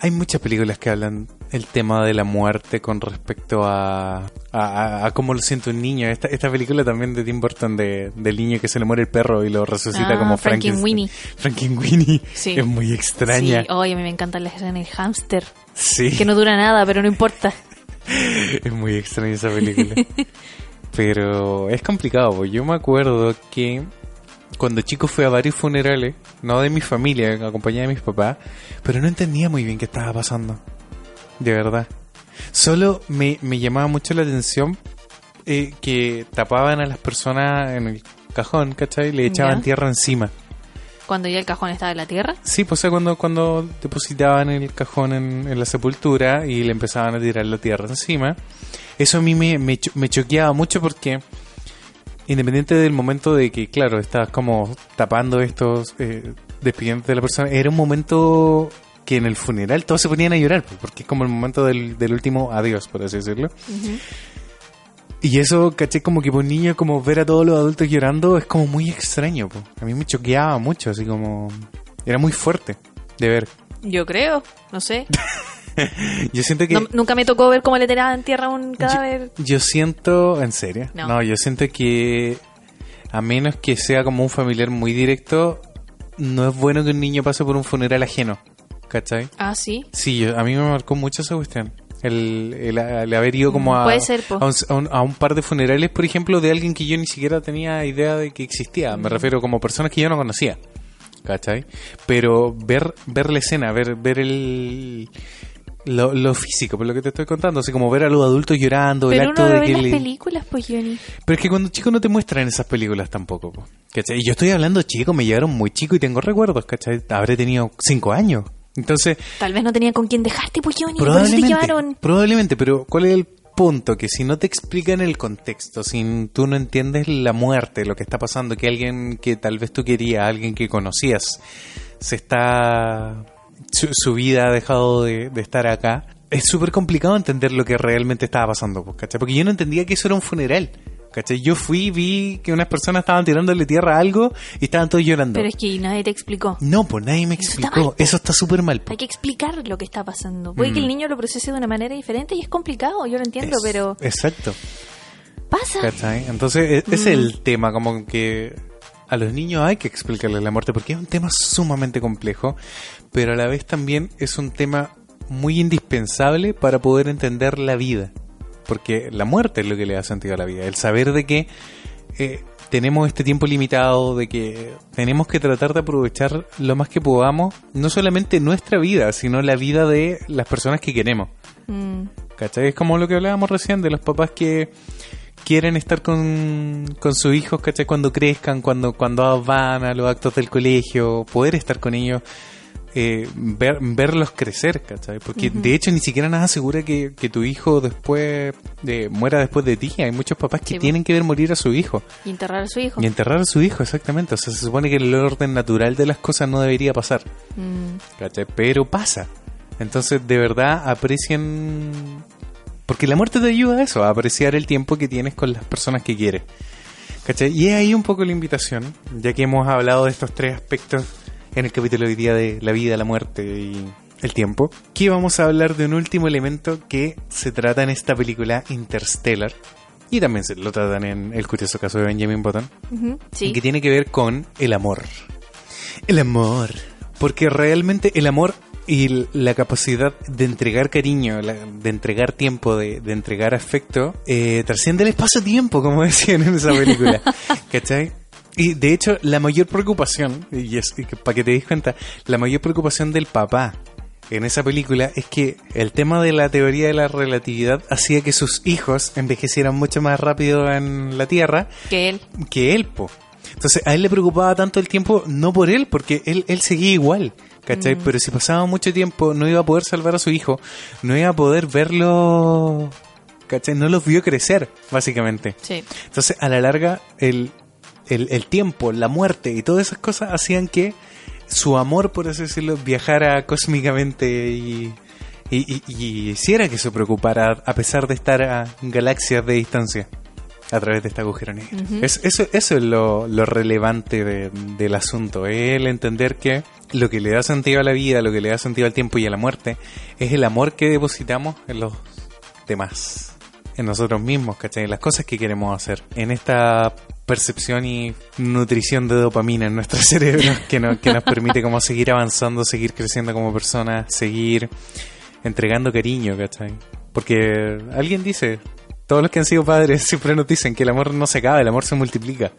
Hay muchas películas que hablan el tema de la muerte con respecto a, a, a- a cómo lo siente un niño. Esta, esta película también de Tim Burton de, del niño que se le muere el perro y lo resucita Ah, como Frankenweenie. Frankenweenie. Sí. Es muy extraña. Sí, oye, a mí me encanta la escena del hámster. Sí. Que no dura nada, pero no importa. [LAUGHS] [LAUGHS] Es muy extraña esa película. [LAUGHS] Pero es complicado, porque yo me acuerdo que cuando chico fui a varios funerales, no de mi familia, acompañada de mis papás, pero no entendía muy bien qué estaba pasando. De verdad. Solo me, me llamaba mucho la atención eh, que tapaban a las personas en el cajón, ¿cachai? Le echaban tierra encima. Cuando ya el cajón estaba en la tierra. Sí, pues o sea, cuando, cuando depositaban el cajón en, en la sepultura y le empezaban a tirar la tierra encima, eso a mí me, me, cho- me choqueaba mucho porque independiente del momento de que, claro, estabas como tapando estos, eh, despidiendo de la persona, era un momento que en el funeral todos se ponían a llorar, pues, porque es como el momento del, del último adiós, por así decirlo. Y eso, caché, como que por niño, como ver a todos los adultos llorando, es como muy extraño. po. A mí me choqueaba mucho, así como... Era muy fuerte de ver. Yo creo, no sé. [LAUGHS] Yo siento que... No- nunca me tocó ver cómo le tiraban en tierra un cadáver. Yo, yo siento... ¿En serio? No. no, yo siento que... A menos que sea como un familiar muy directo, no es bueno que un niño pase por un funeral ajeno. ¿Cachai? Ah, sí. Sí, yo- a mí me marcó mucho esa cuestión. El, el- el haber ido como a, Mm, ser, a, un, a un- a un par de funerales, por ejemplo, de alguien que yo ni siquiera tenía idea de que existía. Mm. Me refiero como personas que yo no conocía. ¿Cachai? Pero ver, ver la escena, ver, ver el... Lo, lo físico, por lo que te estoy contando, así como ver a los adultos llorando, el Pero acto uno lo de ve que las le- películas, pues, Johnny. Pero es que cuando chico no te muestran esas películas tampoco, po, ¿cachai? Y yo estoy hablando chico, me llegaron muy chico y tengo recuerdos, ¿cachai? Habré tenido cinco años. Entonces, Tal vez no tenían con quién dejarte, pues, Johnny. Eso te Probablemente, llevaron. probablemente, pero ¿cuál es el punto? Que si no te explican el contexto, si tú no entiendes la muerte, lo que está pasando, que alguien que tal vez tú querías, alguien que conocías, se está... su, su vida ha dejado de, de estar acá, es súper complicado entender lo que realmente estaba pasando, pues, ¿cachai? Porque yo no entendía que eso era un funeral. ¿Cachai? Yo fui, vi que unas personas estaban tirándole tierra a algo y estaban todos llorando. Pero es que nadie te explicó. No, pues nadie me Eso explicó. Eso está súper mal. po. Hay que explicar lo que está pasando. Puede que Mm. el niño lo procese de una manera diferente y es complicado, yo lo entiendo, Es- pero Exacto. pasa. ¿Cachai? Entonces, e- ese es Mm. el tema, como que a los niños hay que explicarles la muerte, porque es un tema sumamente complejo, pero a la vez también es un tema muy indispensable para poder entender la vida. Porque la muerte es lo que le da sentido a la vida. El saber de que eh, tenemos este tiempo limitado, de que tenemos que tratar de aprovechar lo más que podamos, no solamente nuestra vida, sino la vida de las personas que queremos. Mm, ¿Cachai? Es como lo que hablábamos recién de los papás que quieren estar con, con sus hijos, ¿cachai? Cuando crezcan, cuando, cuando van a los actos del colegio, poder estar con ellos. Eh, ver, verlos crecer, ¿cachai? Porque de hecho ni siquiera nada asegura que, que tu hijo después de, muera después de ti. Hay muchos papás que Sí, tienen que ver morir a su hijo. Y enterrar a su hijo. Y enterrar a su hijo, exactamente. O sea, se supone que el orden natural de las cosas no debería pasar. Mm, ¿cachai? Pero pasa. Entonces, de verdad, aprecien... Porque la muerte te ayuda a eso, a apreciar el tiempo que tienes con las personas que quieres. ¿Cachai? Y es ahí un poco la invitación, ya que hemos hablado de estos tres aspectos en el capítulo de hoy día de la vida, la muerte y el tiempo, que vamos a hablar de un último elemento que se trata en esta película Interstellar. Y también se lo tratan en El curioso caso de Benjamin Button Sí. que tiene que ver con el amor. El amor. Porque realmente el amor y la capacidad de entregar cariño, de entregar tiempo, de, de entregar afecto, eh, trasciende el espacio-tiempo, como [LAUGHS] decían en esa película. [LAUGHS] ¿Cachai? Y de hecho, la mayor preocupación, y es y que- para que te des cuenta, la mayor preocupación del papá en esa película es que el tema de la teoría de la relatividad hacía que sus hijos envejecieran mucho más rápido en la Tierra Que él. que él, po. Entonces a él le preocupaba tanto el tiempo, no por él, porque él, él seguía igual, ¿cachai? Pero si pasaba mucho tiempo, no iba a poder salvar a su hijo, no iba a poder verlo, ¿cachai? No los vio crecer, básicamente. Sí. Entonces a la larga, el, el, el tiempo, la muerte y todas esas cosas hacían que su amor, por así decirlo, viajara cósmicamente y, y, y- y hiciera que se preocupara a pesar de estar a galaxias de distancia a través de este agujero negro. Es- eso, eso es lo, lo relevante de- del asunto, el entender que lo que le da sentido a la vida, lo que le da sentido al tiempo y a la muerte, es el amor que depositamos en los demás, en nosotros mismos, ¿cachai? En las cosas que queremos hacer, en esta percepción y nutrición de dopamina en nuestro [LAUGHS] cerebro que, no- que nos permite como seguir avanzando, seguir creciendo como personas, seguir entregando cariño, ¿cachai? Porque alguien dice, todos los que han sido padres [LAUGHS] siempre nos dicen que el amor no se acaba, el amor se multiplica.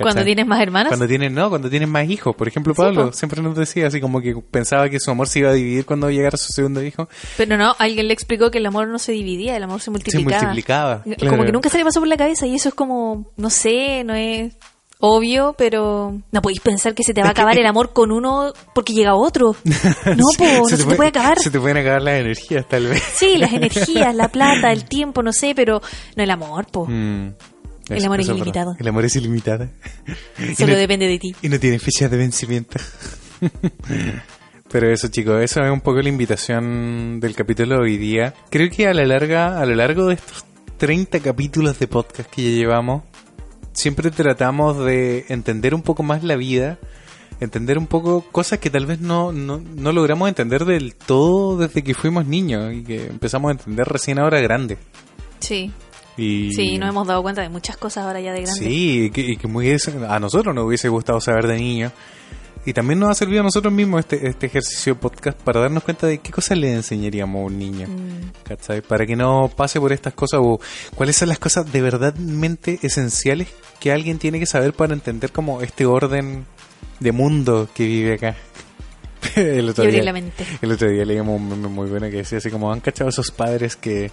¿Cachai? Cuando tienes más hermanas. Cuando tienen, no, cuando tienen más hijos. Por ejemplo, Pablo po. siempre nos decía así como que pensaba que su amor se iba a dividir cuando llegara su segundo hijo. Pero no, alguien le explicó que el amor no se dividía, el amor se Se multiplicaba. multiplicaba. Como claro. que nunca se le pasó por la cabeza y eso es como, no sé, no es obvio, pero no podéis pensar que se te va a acabar el amor con uno porque llega otro. [LAUGHS] No, po, no se, te puede acabar. Se te pueden acabar las energías, tal vez. Sí, las [LAUGHS] energías, la plata, el tiempo, no sé, pero no el amor, po. Mm, El amor es ilimitado. [LAUGHS] El amor es ilimitado. Solo no- depende de ti. Y no tiene fecha de vencimiento. [LAUGHS] Pero eso, chicos, eso es un poco la invitación del capítulo de hoy día. Creo que a la larga, a lo largo de estos 30 capítulos de podcast que ya llevamos, siempre tratamos de entender un poco más la vida, entender un poco cosas que tal vez no, no, no logramos entender del todo desde que fuimos niños y que empezamos a entender recién ahora grandes. Sí, Y... sí, nos hemos dado cuenta de muchas cosas ahora ya de grande. Sí, y que, y que muy a nosotros nos hubiese gustado saber de niños. Y también nos ha servido a nosotros mismos este, este ejercicio de podcast para darnos cuenta de qué cosas le enseñaríamos a un niño. Mm, ¿Cachai? Para que no pase por estas cosas o cuáles son las cosas de verdadmente esenciales que alguien tiene que saber para entender como este orden de mundo que vive acá. [LAUGHS] el, otro día, la mente. el otro día leíamos un meme muy bueno que decía así como han cachado esos padres que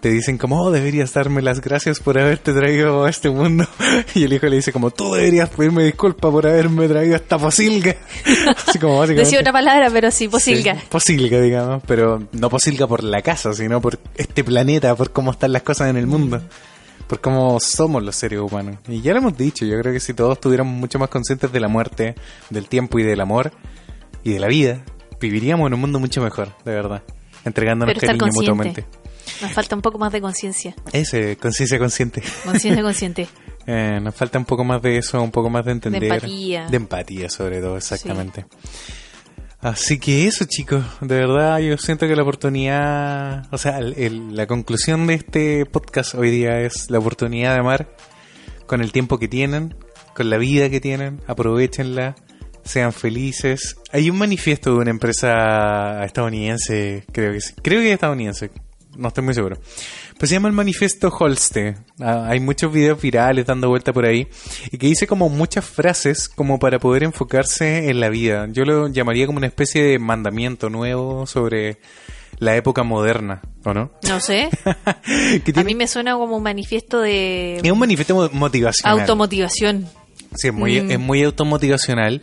te dicen como, oh, deberías darme las gracias por haberte traído a este mundo. [LAUGHS] Y el hijo le dice como, tú deberías pedirme disculpas por haberme traído a esta posilga. [LAUGHS] Así como básicamente. Decía otra palabra, pero sí, posilga. Sí, posilga, digamos, pero no posilga por la casa, sino por este planeta, por cómo están las cosas en el mundo, por cómo somos los seres humanos. Y ya lo hemos dicho, yo creo que si todos estuviéramos mucho más conscientes de la muerte, del tiempo y del amor y de la vida, viviríamos en un mundo mucho mejor, de verdad, entregándonos cariño mutuamente. Nos falta un poco más de conciencia. Ese, conciencia consciente. Conciencia [LAUGHS] consciente. Eh, nos falta un poco más de eso, un poco más de entender. empatía. De empatía, sobre todo, exactamente. Así que eso, chicos. De verdad, yo siento que la oportunidad. O sea, el- el- la conclusión de este podcast hoy día es la oportunidad de amar con el tiempo que tienen, con la vida que tienen. Aprovechenla, sean felices. Hay un manifiesto de una empresa estadounidense, creo que sí. Creo que es estadounidense, no estoy muy seguro. Pues se llama el manifiesto Holste. Ah, hay muchos videos virales dando vuelta por ahí y que dice como muchas frases como para poder enfocarse en la vida. Yo lo llamaría como una especie de mandamiento nuevo sobre la época moderna, ¿o no? No sé. [LAUGHS] Que A tiene- mí me suena como un manifiesto de Es un manifiesto mo- motivacional. automotivación. Sí, es muy, Mm. es muy automotivacional.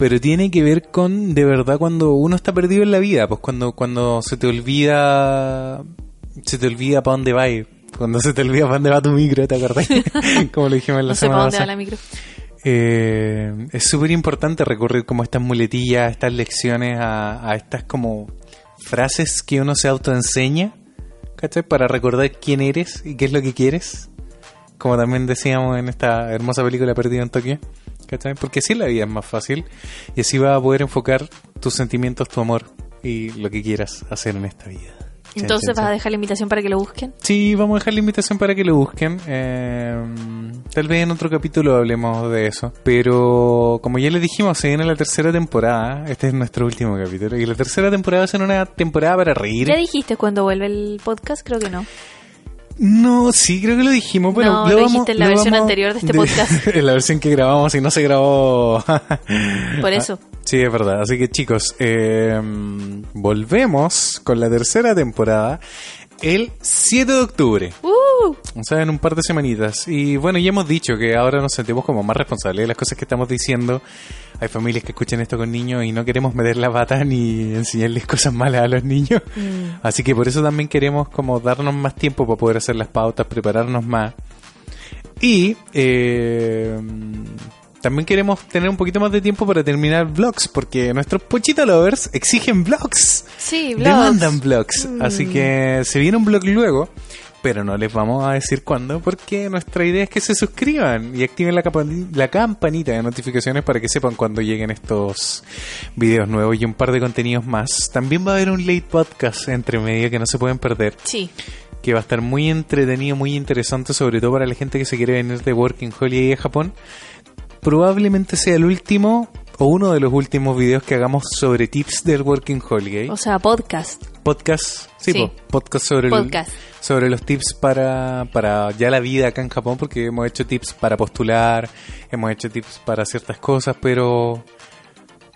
Pero tiene que ver con de verdad cuando uno está perdido en la vida, pues cuando cuando se te olvida se te olvida para dónde va, cuando se te olvida para dónde va tu micro, ¿te acordás? [LAUGHS] Como lo dijimos en la No sé para semana dónde va pasada. la micro. Eh, es súper importante recurrir como a estas muletillas, a estas lecciones, a, a estas como frases que uno se autoenseña, ¿cachai? Para recordar quién eres y qué es lo que quieres. Como también decíamos en esta hermosa película Perdida en Tokio, ¿cachai? Porque así la vida es más fácil y así vas a poder enfocar tus sentimientos, tu amor y lo que quieras hacer en esta vida. Chan, Entonces chan, vas a dejar la invitación para que lo busquen. Sí, vamos a dejar la invitación para que lo busquen. Eh, tal vez en otro capítulo hablemos de eso. Pero como ya les dijimos, se viene la tercera temporada. Este es nuestro último capítulo. Y la tercera temporada va a ser una temporada para reír. ¿Ya dijiste cuándo vuelve el podcast? Creo que no. No, sí, creo que lo dijimos. No, lo, lo vamos- dijiste en la versión vamos- anterior de este [LAUGHS] podcast. [LAUGHS] en la versión que grabamos y no se grabó. [LAUGHS] Por eso. Sí, es verdad. Así que chicos, eh, volvemos con la tercera temporada el 7 de octubre. ¡Uh! O sea, en un par de semanitas. Y bueno, ya hemos dicho que ahora nos sentimos como más responsables de las cosas que estamos diciendo. Hay familias que escuchan esto con niños y no queremos meter la pata ni enseñarles cosas malas a los niños. Mm. Así que por eso también queremos como darnos más tiempo para poder hacer las pautas, prepararnos más. Y eh, también queremos tener un poquito más de tiempo para terminar vlogs, porque nuestros pochita lovers exigen vlogs. Sí, blogs. Demandan vlogs. Mm. Así que se viene un vlog luego, pero no les vamos a decir cuándo, porque nuestra idea es que se suscriban y activen la campanita de notificaciones para que sepan cuando lleguen estos videos nuevos y un par de contenidos más. También va a haber un late podcast entre medio que no se pueden perder, Sí. que va a estar muy entretenido, muy interesante, sobre todo para la gente que se quiere venir de Working Holiday a Japón. Probablemente sea el último o uno de los últimos videos que hagamos sobre tips del Working Holiday O sea, podcast. podcast, sí, Sí. po, podcast sobre Podcast. sobre los tips para para ya la vida acá en Japón porque hemos hecho tips para postular, hemos hecho tips para ciertas cosas, pero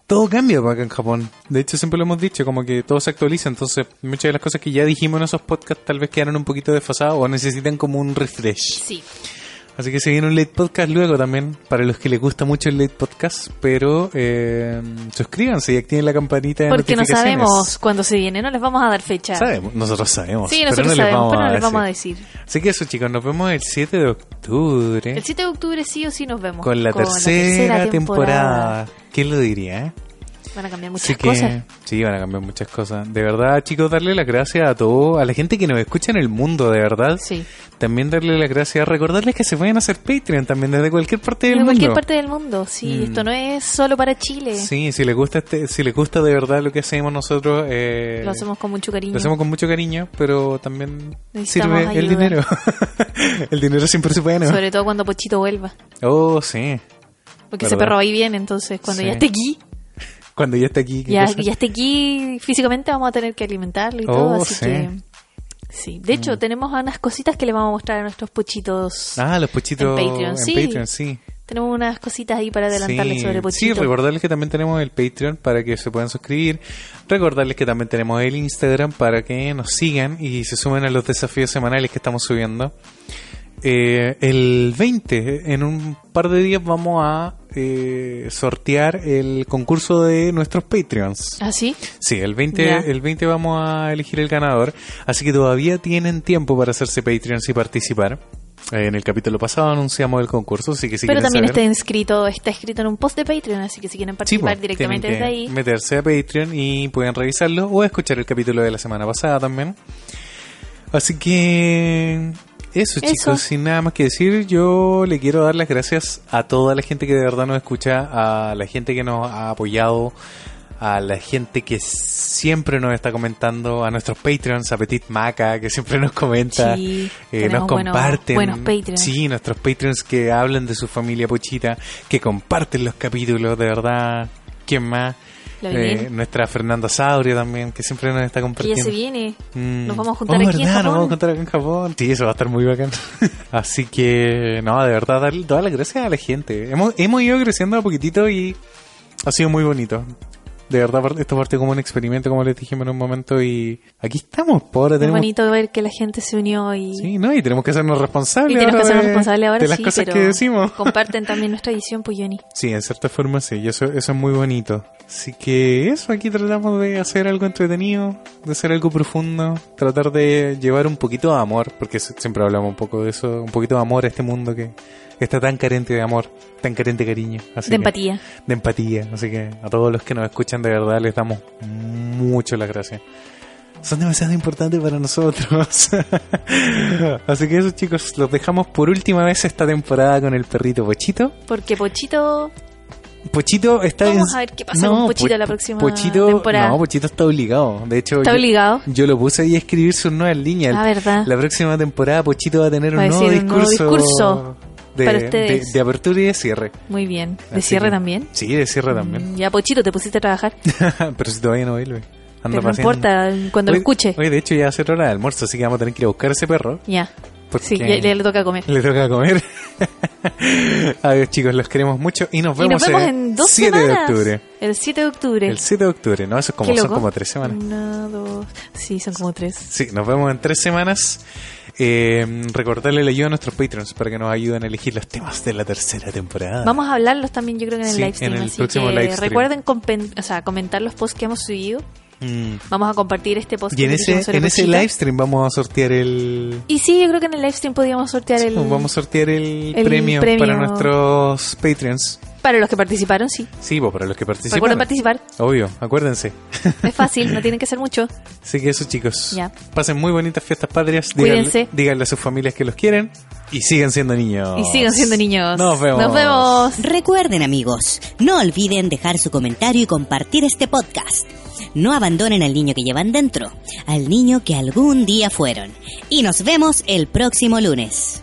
todo cambia acá en Japón. De hecho, siempre lo hemos dicho, como que todo se actualiza, entonces muchas de las cosas que ya dijimos en esos podcasts tal vez quedaron un poquito desfasadas o necesitan como un refresh. Sí. Así que se viene un late podcast luego también, para los que les gusta mucho el late podcast, pero eh, suscríbanse y activen la campanita de Porque no sabemos cuándo se viene, no les vamos a dar fecha. Sabemos, nosotros sabemos. Sí, pero nosotros no les sabemos, vamos pero no a les vamos a decir. Así que eso, chicos, nos vemos el 7 de octubre El 7 de octubre sí o sí nos vemos. con la tercera, temporada. ¿Quién lo diría, eh? Van a cambiar muchas Así que, cosas. sí, van a cambiar muchas cosas. De verdad, chicos, darle las gracias a todo, a la gente que nos escucha en el mundo, de verdad. Sí. También darle las gracias, recordarles que se pueden hacer Patreon también desde cualquier parte del En cualquier mundo. parte del mundo, sí. Mm. Esto no es solo para Chile. Sí, si les gusta este, si les gusta de verdad lo que hacemos nosotros, eh, Lo hacemos con mucho cariño. Lo hacemos con mucho cariño, pero también sirve el dinero. [LAUGHS] el dinero siempre es bueno. Sobre todo cuando Pochito vuelva. Oh, sí. Porque ese ¿Verdad? perro va y viene, entonces cuando Sí. ya esté aquí, Cuando ya está aquí. ¿qué ya, esté aquí físicamente vamos a tener que alimentarlo y Oh, todo, así sí. que... Sí, de hecho tenemos unas cositas que le vamos a mostrar a nuestros pochitos. Ah, los pochitos En Patreon, sí. Patreon, sí. Tenemos unas cositas ahí para adelantarles sí. sobre Sí, Pochito. recordarles que también tenemos el Patreon para que se puedan suscribir. Recordarles que también tenemos el Instagram para que nos sigan y se sumen a los desafíos semanales que estamos subiendo. Eh, el 20, en un par de días vamos a eh, sortear el concurso de nuestros Patreons. ¿Ah, sí? Sí, el 20, Ya. el 20 vamos a elegir el ganador, así que todavía tienen tiempo para hacerse Patreons y participar. Eh, en el capítulo pasado anunciamos el concurso, así que si Pero también saber- está inscrito, está escrito en un post de Patreon, así que si quieren Sí, participar pues, directamente desde ahí, Meterse a Patreon y pueden revisarlo o escuchar el capítulo de la semana pasada también. Así que eso, Eso. chicos, sin nada más que decir, yo le quiero dar las gracias a toda la gente que de verdad nos escucha, a la gente que nos ha apoyado, a la gente que siempre nos está comentando, a nuestros Patreons, a Petit Maca, que siempre nos comenta, Sí, eh, nos buenos- comparten. buenos Patreons. Sí, nuestros Patreons que hablan de su familia pochita, que comparten los capítulos, de verdad. ¿Quién más? La Eh, nuestra Fernanda Saurio también, que siempre nos está compartiendo. se viene. Mm. Nos vamos a juntar Oh, aquí en ¿verdad? Nos Japón. vamos a juntar en Japón. Sí, eso va a estar muy bacán. [LAUGHS] Así que, no, de verdad, darle todas las gracias a la gente. Hemos, hemos ido creciendo a poquitito y ha sido muy bonito. De verdad, esto partió como un experimento, como les dijimos en un momento, y aquí estamos, por ahora Es tenemos... bonito ver que la gente se unió y, Sí, ¿no? Y tenemos que hacernos responsables y tenemos que de- responsables ahora. de las sí, cosas pero que decimos. [LAUGHS] Comparten también nuestra edición, pues Johnny. Sí, en cierta forma sí, y eso, eso es muy bonito. Así que eso, aquí tratamos de hacer algo entretenido, de hacer algo profundo, tratar de llevar un poquito de amor, porque siempre hablamos un poco de eso, un poquito de amor a este mundo que está tan carente de amor, tan carente de cariño. Así De que- empatía. de empatía. Así que a todos los que nos escuchan de verdad les damos mucho las gracias. Son demasiado importantes para nosotros. [LAUGHS] Así que eso chicos, los dejamos por última vez esta temporada con el perrito Pochito. Porque Pochito. Pochito está Vamos en- a ver qué pasa con Pochito la próxima Pochito, temporada. No, Pochito está obligado. De hecho, Está yo, obligado. yo lo puse ahí a escribir sus nuevas líneas. Ah, verdad. La próxima temporada Pochito va a tener Va un nuevo un nuevo discurso de, para de- de apertura y de cierre. Muy bien. ¿De Así cierre que- también? Sí, de cierre también. Mm, Ya, Pochito, te pusiste a trabajar. [LAUGHS] Pero si todavía no vuelve. Anda Pero no importa, cuando lo Oye, escuche. Oye, de hecho ya ser hora de almuerzo, así que vamos a tener que ir a buscar a ese perro. Ya. Porque Sí, ya, ya le toca comer. le toca comer. [LAUGHS] Adiós chicos, los queremos mucho y nos Y vemos, nos vemos el en dos 7 semanas. de octubre. El 7 de octubre. El 7 de octubre, ¿no? Eso es como, son como tres semanas. Una, dos. Sí, son como tres. Sí, nos vemos en tres semanas. Eh, recordarle la ayuda a nuestros patrons para que nos ayuden a elegir los temas de la tercera temporada. Vamos a hablarlos también, yo creo que en el Sí, live stream. en el así próximo que live stream. recuerden o sea, comentar los posts que hemos subido. Mm. Vamos a compartir este post Y en ese, en ese live stream vamos a sortear el... Y sí, yo creo que en el live stream podríamos sortear el. Vamos a sortear el, el premio, premio. para nuestros Patreons. Para los que participaron, sí. Sí, pues para los que participan. Recuerden participar. Obvio, acuérdense. Es fácil, no [LAUGHS] tienen que ser mucho. Así que eso, chicos. Ya. Pasen muy bonitas fiestas patrias. Díganle, Cuídense. díganle a sus familias que los quieren. Y sigan siendo niños. Y sigan siendo niños. Nos vemos. Nos vemos. Recuerden amigos, no olviden dejar su comentario y compartir este podcast. No abandonen al niño que llevan dentro, al niño que algún día fueron. Y nos vemos el próximo lunes.